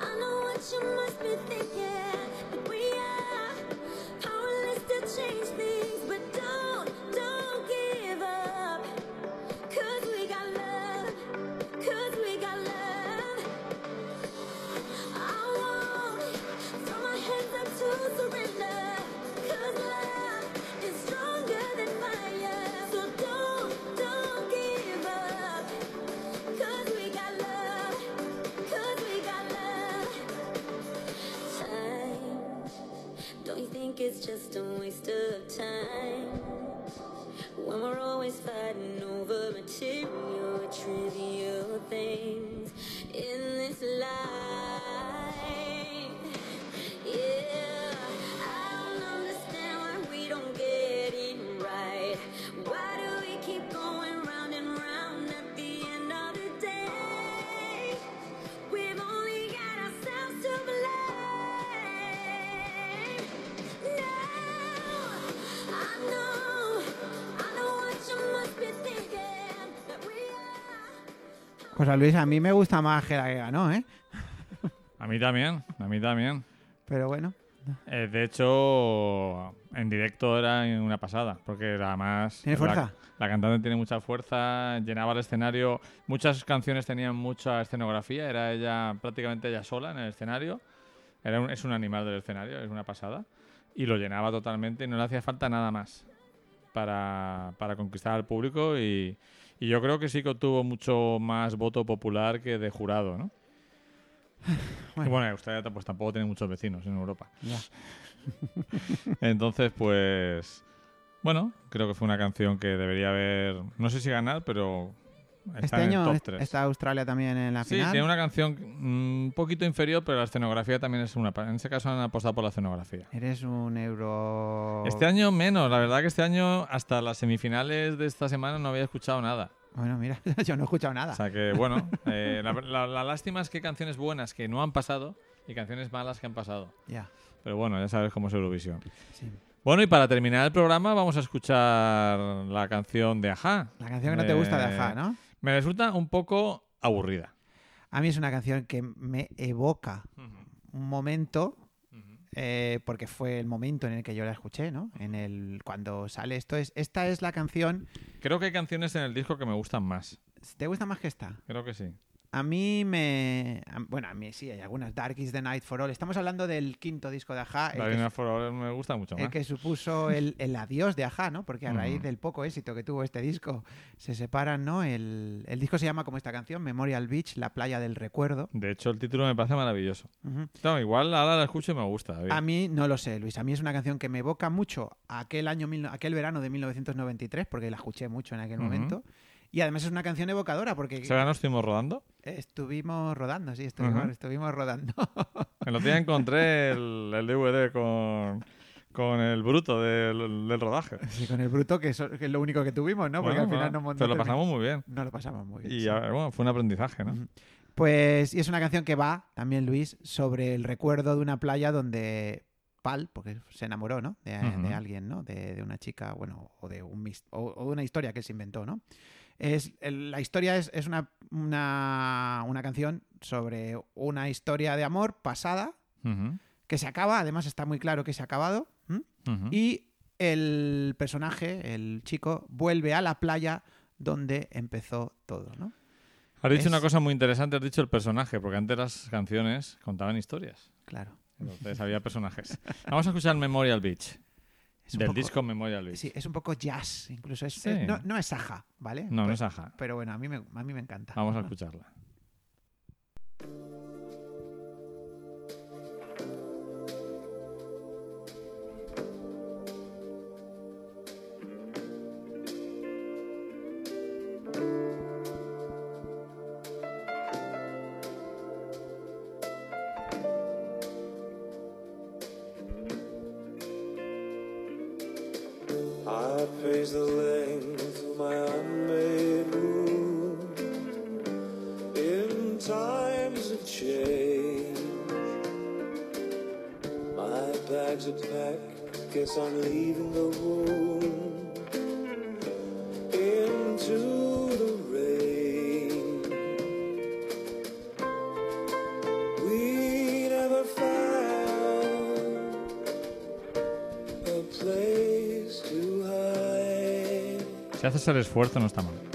I know what you must be thinking. We are powerless to change think it's just a waste of time? When we're always fighting over material, trivial things in this life. Pues a Luis, a mí me gusta más que la que ganó, ¿eh? A mí también, a mí también. Pero bueno. Eh, de hecho, en directo era una pasada, porque además... ¿Tiene la- fuerza? La, cantante tiene mucha fuerza, llenaba el escenario. Muchas canciones tenían mucha escenografía, era ella prácticamente ella sola en el escenario. Era un- es un animal del escenario, es una pasada. Y lo llenaba totalmente y no le hacía falta nada más para, para conquistar al público. Y, y yo creo que sí que obtuvo mucho más voto popular que de jurado, ¿no? Bueno. Y bueno, Australia pues tampoco tiene muchos vecinos en Europa. Ya. Entonces, pues. Bueno, creo que fue una canción que debería haber. No sé si ganar, pero Está Este en el año top est- 3. está Australia también en la Sí, final. tiene una canción un poquito inferior, pero la escenografía también es una. En ese caso han apostado por la escenografía. Eres un euro... Este año menos, la verdad que este año hasta las semifinales de esta semana no había escuchado nada. Bueno, mira, yo no he escuchado nada. O sea que, bueno, eh, la, la- la lástima es que hay canciones buenas que no han pasado y canciones malas que han pasado. Ya, Pero bueno, ya sabes cómo es Eurovisión. sí. Bueno, y para terminar el programa vamos a escuchar la canción de Aja. La canción que no te gusta de Aja, ¿no? Me resulta un poco aburrida. A mí es una canción que me evoca un momento, eh, porque fue el momento en el que yo la escuché, ¿no? En el cuando sale esto es esta es la canción. Creo que hay canciones en el disco que me gustan más. ¿Te gusta más que esta? Creo que sí. A mí me, bueno, a mí sí hay algunas. Dark is the Night for All. Estamos hablando del quinto disco de Aja, el La que, Arena for All me gusta mucho el más. que supuso el, el adiós de Aja, ¿no? Porque a raíz del poco éxito que tuvo este disco se separan, ¿no? El, el disco se llama como esta canción, Memorial Beach, la playa del recuerdo. De hecho, el título me parece maravilloso. No, igual ahora la escucho y me gusta. David. A mí no lo sé, Luis. A mí es una canción que me evoca mucho a aquel año, aquel verano de 1993, porque la escuché mucho en aquel momento. Y además es una canción evocadora, porque ¿Se no estuvimos rodando? estuvimos rodando, sí, estuvimos, estuvimos rodando. El otro día encontré el, el DVD con, con el bruto del, del rodaje. Sí, con el bruto, que, es lo único que tuvimos, ¿no? Porque Bueno, al final bueno, nos montó pero lo pasamos muy bien. No lo pasamos muy bien. Y sí. bueno, fue un aprendizaje, ¿no? Pues, y es una canción que va, también Luis, sobre el recuerdo de una playa donde Pal, porque se enamoró, ¿no? De, alguien, ¿no? De, de una chica, bueno, o de, un o, o de una historia que se inventó, ¿no? Es, la historia es, es una, una, una canción sobre una historia de amor pasada que se acaba, además está muy claro que se ha acabado, y el personaje, el chico, vuelve a la playa donde empezó todo, ¿no? Has dicho es- una cosa muy interesante, has dicho el personaje, porque antes las canciones contaban historias. Claro. Entonces había personajes. Vamos a escuchar Memorial Beach, Es del poco- disco Memorial Beach. Sí, es un poco jazz, incluso. Es, Sí. es- no, no es Saja, ¿vale? No, no es Aja. Pero bueno, a mí me, a mí me encanta. Vamos a escucharla. El esfuerzo no está mal.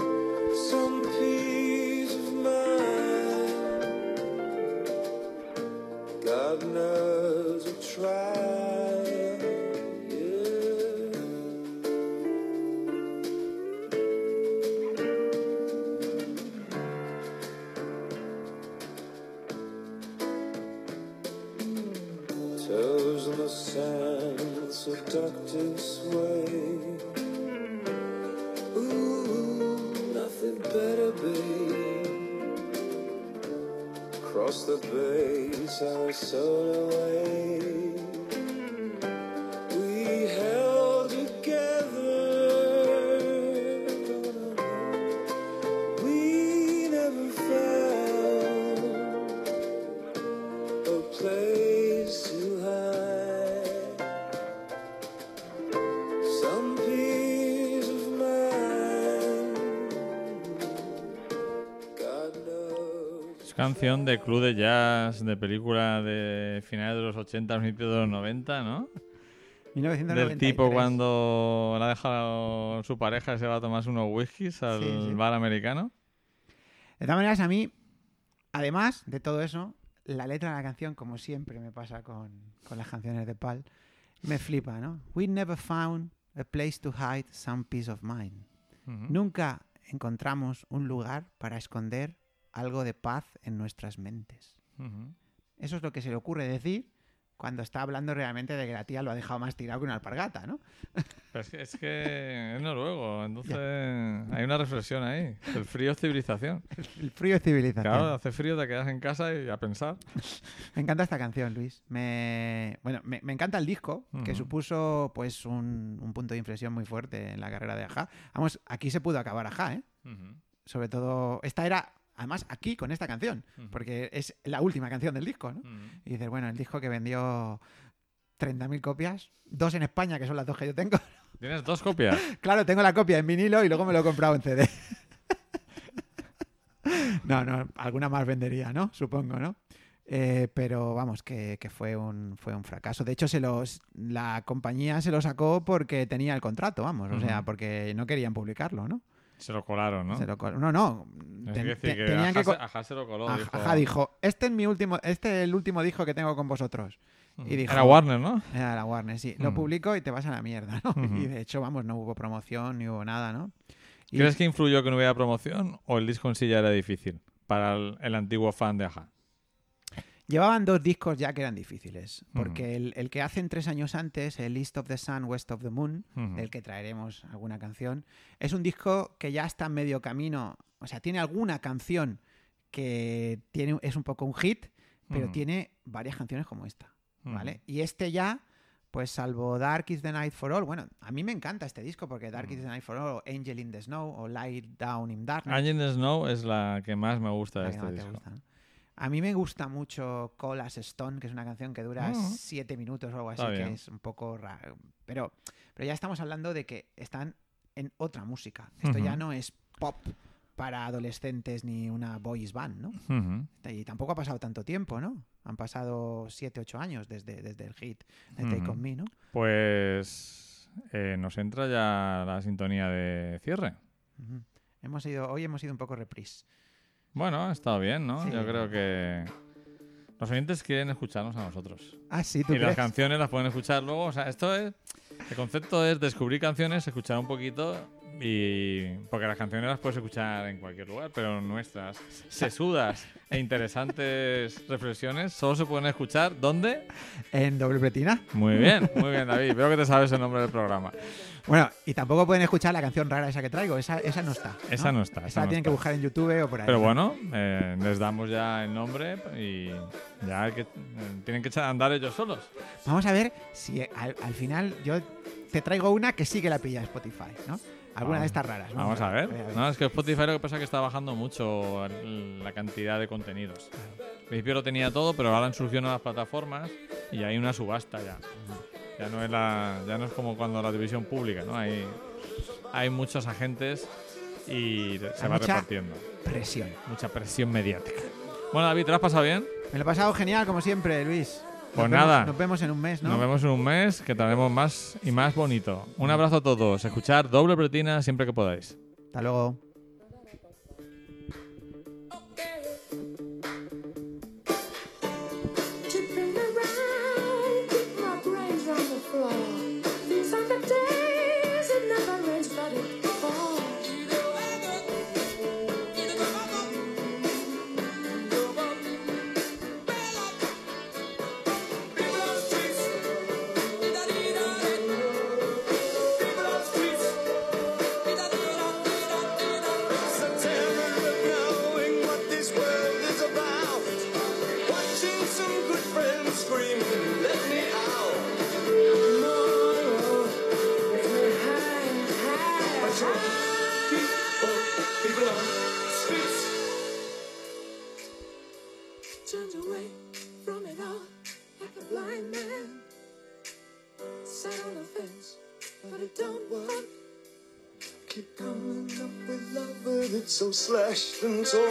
De club de jazz, de película de finales de los 80, principios de los 90, ¿no? 1993. Del tipo cuando la ha dejado su pareja y se va a tomarse unos whiskies al Sí, sí. bar americano. De todas maneras, a mí, además de todo eso, la letra de la canción, como siempre me pasa con, con las canciones de Pal, me flipa, ¿no? We never found a place to hide some peace of mind. Nunca encontramos un lugar para esconder algo de paz en nuestras mentes. Eso es lo que se le ocurre decir cuando está hablando realmente de que la tía lo ha dejado más tirado que una alpargata, ¿no? Pero es, que, es que es noruego, entonces hay una reflexión ahí. El frío es civilización. El frío es civilización. Claro, hace frío, te quedas en casa y a pensar. Me encanta esta canción, Luis. Me, bueno, me, me encanta el disco, que supuso pues un, un punto de inflexión muy fuerte en la carrera de Aja. Vamos, aquí se pudo acabar Aja, ¿eh? Sobre todo, esta era, además, aquí con esta canción, porque es la última canción del disco, ¿no? Y dices, bueno, el disco que vendió 30.000 copias, dos en España, que son las dos que yo tengo. ¿Tienes dos copias? claro, tengo la copia en vinilo y luego me lo he comprado en CD. no, no, alguna más vendería, ¿no? Supongo, ¿no? Eh, pero vamos, que, que fue, un, fue un fracaso. De hecho, se los, la compañía se lo sacó porque tenía el contrato, vamos. O sea, porque no querían publicarlo, ¿no? Se lo colaron, ¿no? Se lo col- no, no. Es ten- decir, te- que tenían Ajá, que Ajá se lo coló. Dijo, Ajá dijo, este es mi último, este es el último disco que tengo con vosotros. Ujú. y dijo- Era Warner, ¿no? Era la Warner, sí. Lo Mm. publico y te vas a la mierda, ¿no? Y de hecho, vamos, no hubo promoción ni hubo nada, ¿no? Y- ¿Crees que influyó que no hubiera promoción o el disco en sí ya era difícil para el, el antiguo fan de Aja? Llevaban dos discos ya que eran difíciles. Porque el, el que hacen tres años antes, el East of the Sun, West of the Moon, Ujú. del que traeremos alguna canción, es un disco que ya está en medio camino. O sea, tiene alguna canción que tiene, es un poco un hit, pero tiene varias canciones como esta. ¿Vale? Y este ya, pues salvo Dark is the Night for All, bueno, a mí me encanta este disco porque Dark is the Night for All, o Angel in the Snow, o Light Down in Darkness. Angel in the Snow es la que más me gusta de este disco. gusta, ¿no? A mí me gusta mucho Call Stone, que es una canción que dura Ah. siete minutos o algo así, que es un poco raro. Pero, pero ya estamos hablando de que están en otra música. Esto ya no es pop para adolescentes ni una boys band, ¿no? Y tampoco ha pasado tanto tiempo, ¿no? Han pasado siete, ocho años desde, desde el hit de Take. On Me, ¿no? Pues eh, nos entra ya la sintonía de cierre. Hemos ido, hoy hemos ido un poco reprise. Bueno, ha estado bien, ¿no? Sí. Yo creo que los oyentes quieren escucharnos a nosotros. Ah, sí, ¿tú Y las canciones las pueden escuchar luego. O sea, esto es. El concepto es descubrir canciones, escuchar un poquito y. Porque las canciones las puedes escuchar en cualquier lugar, pero nuestras sesudas e interesantes reflexiones solo se pueden escuchar. ¿Dónde? En doble pretina. Muy bien, muy bien, David. Veo que te sabes el nombre del programa. Bueno, y tampoco pueden escuchar la canción rara esa que traigo. Esa, esa no está. Esa no está. Esa esa la no tienen que está. buscar en YouTube o por ahí. Pero bueno, eh, les damos ya el nombre y ya que, eh, tienen que echar a andar ellos solos. Vamos a ver si al, al final yo te traigo una que sí que la pilla Spotify, ¿no? Alguna de Vamos- estas raras. Vamos a ver. voy No, es que Spotify lo que pasa es que está bajando mucho la cantidad de contenidos. Al principio lo tenía todo, pero ahora han surgido nuevas plataformas y hay una subasta ya. Ya no es la, ya no es como cuando la televisión pública, ¿no? Hay, hay muchos agentes y se Hay va mucha- repartiendo. Presión. Mucha presión mediática. Bueno, David, ¿te lo has pasado bien? Me lo he pasado genial, como siempre, Luis. Nos Pues vemos- nada. Nos vemos en un mes, ¿no? Nos vemos en un mes que traeremos más y más bonito. Un abrazo a todos. Escuchar doble pretina siempre que podáis. Hasta luego. distance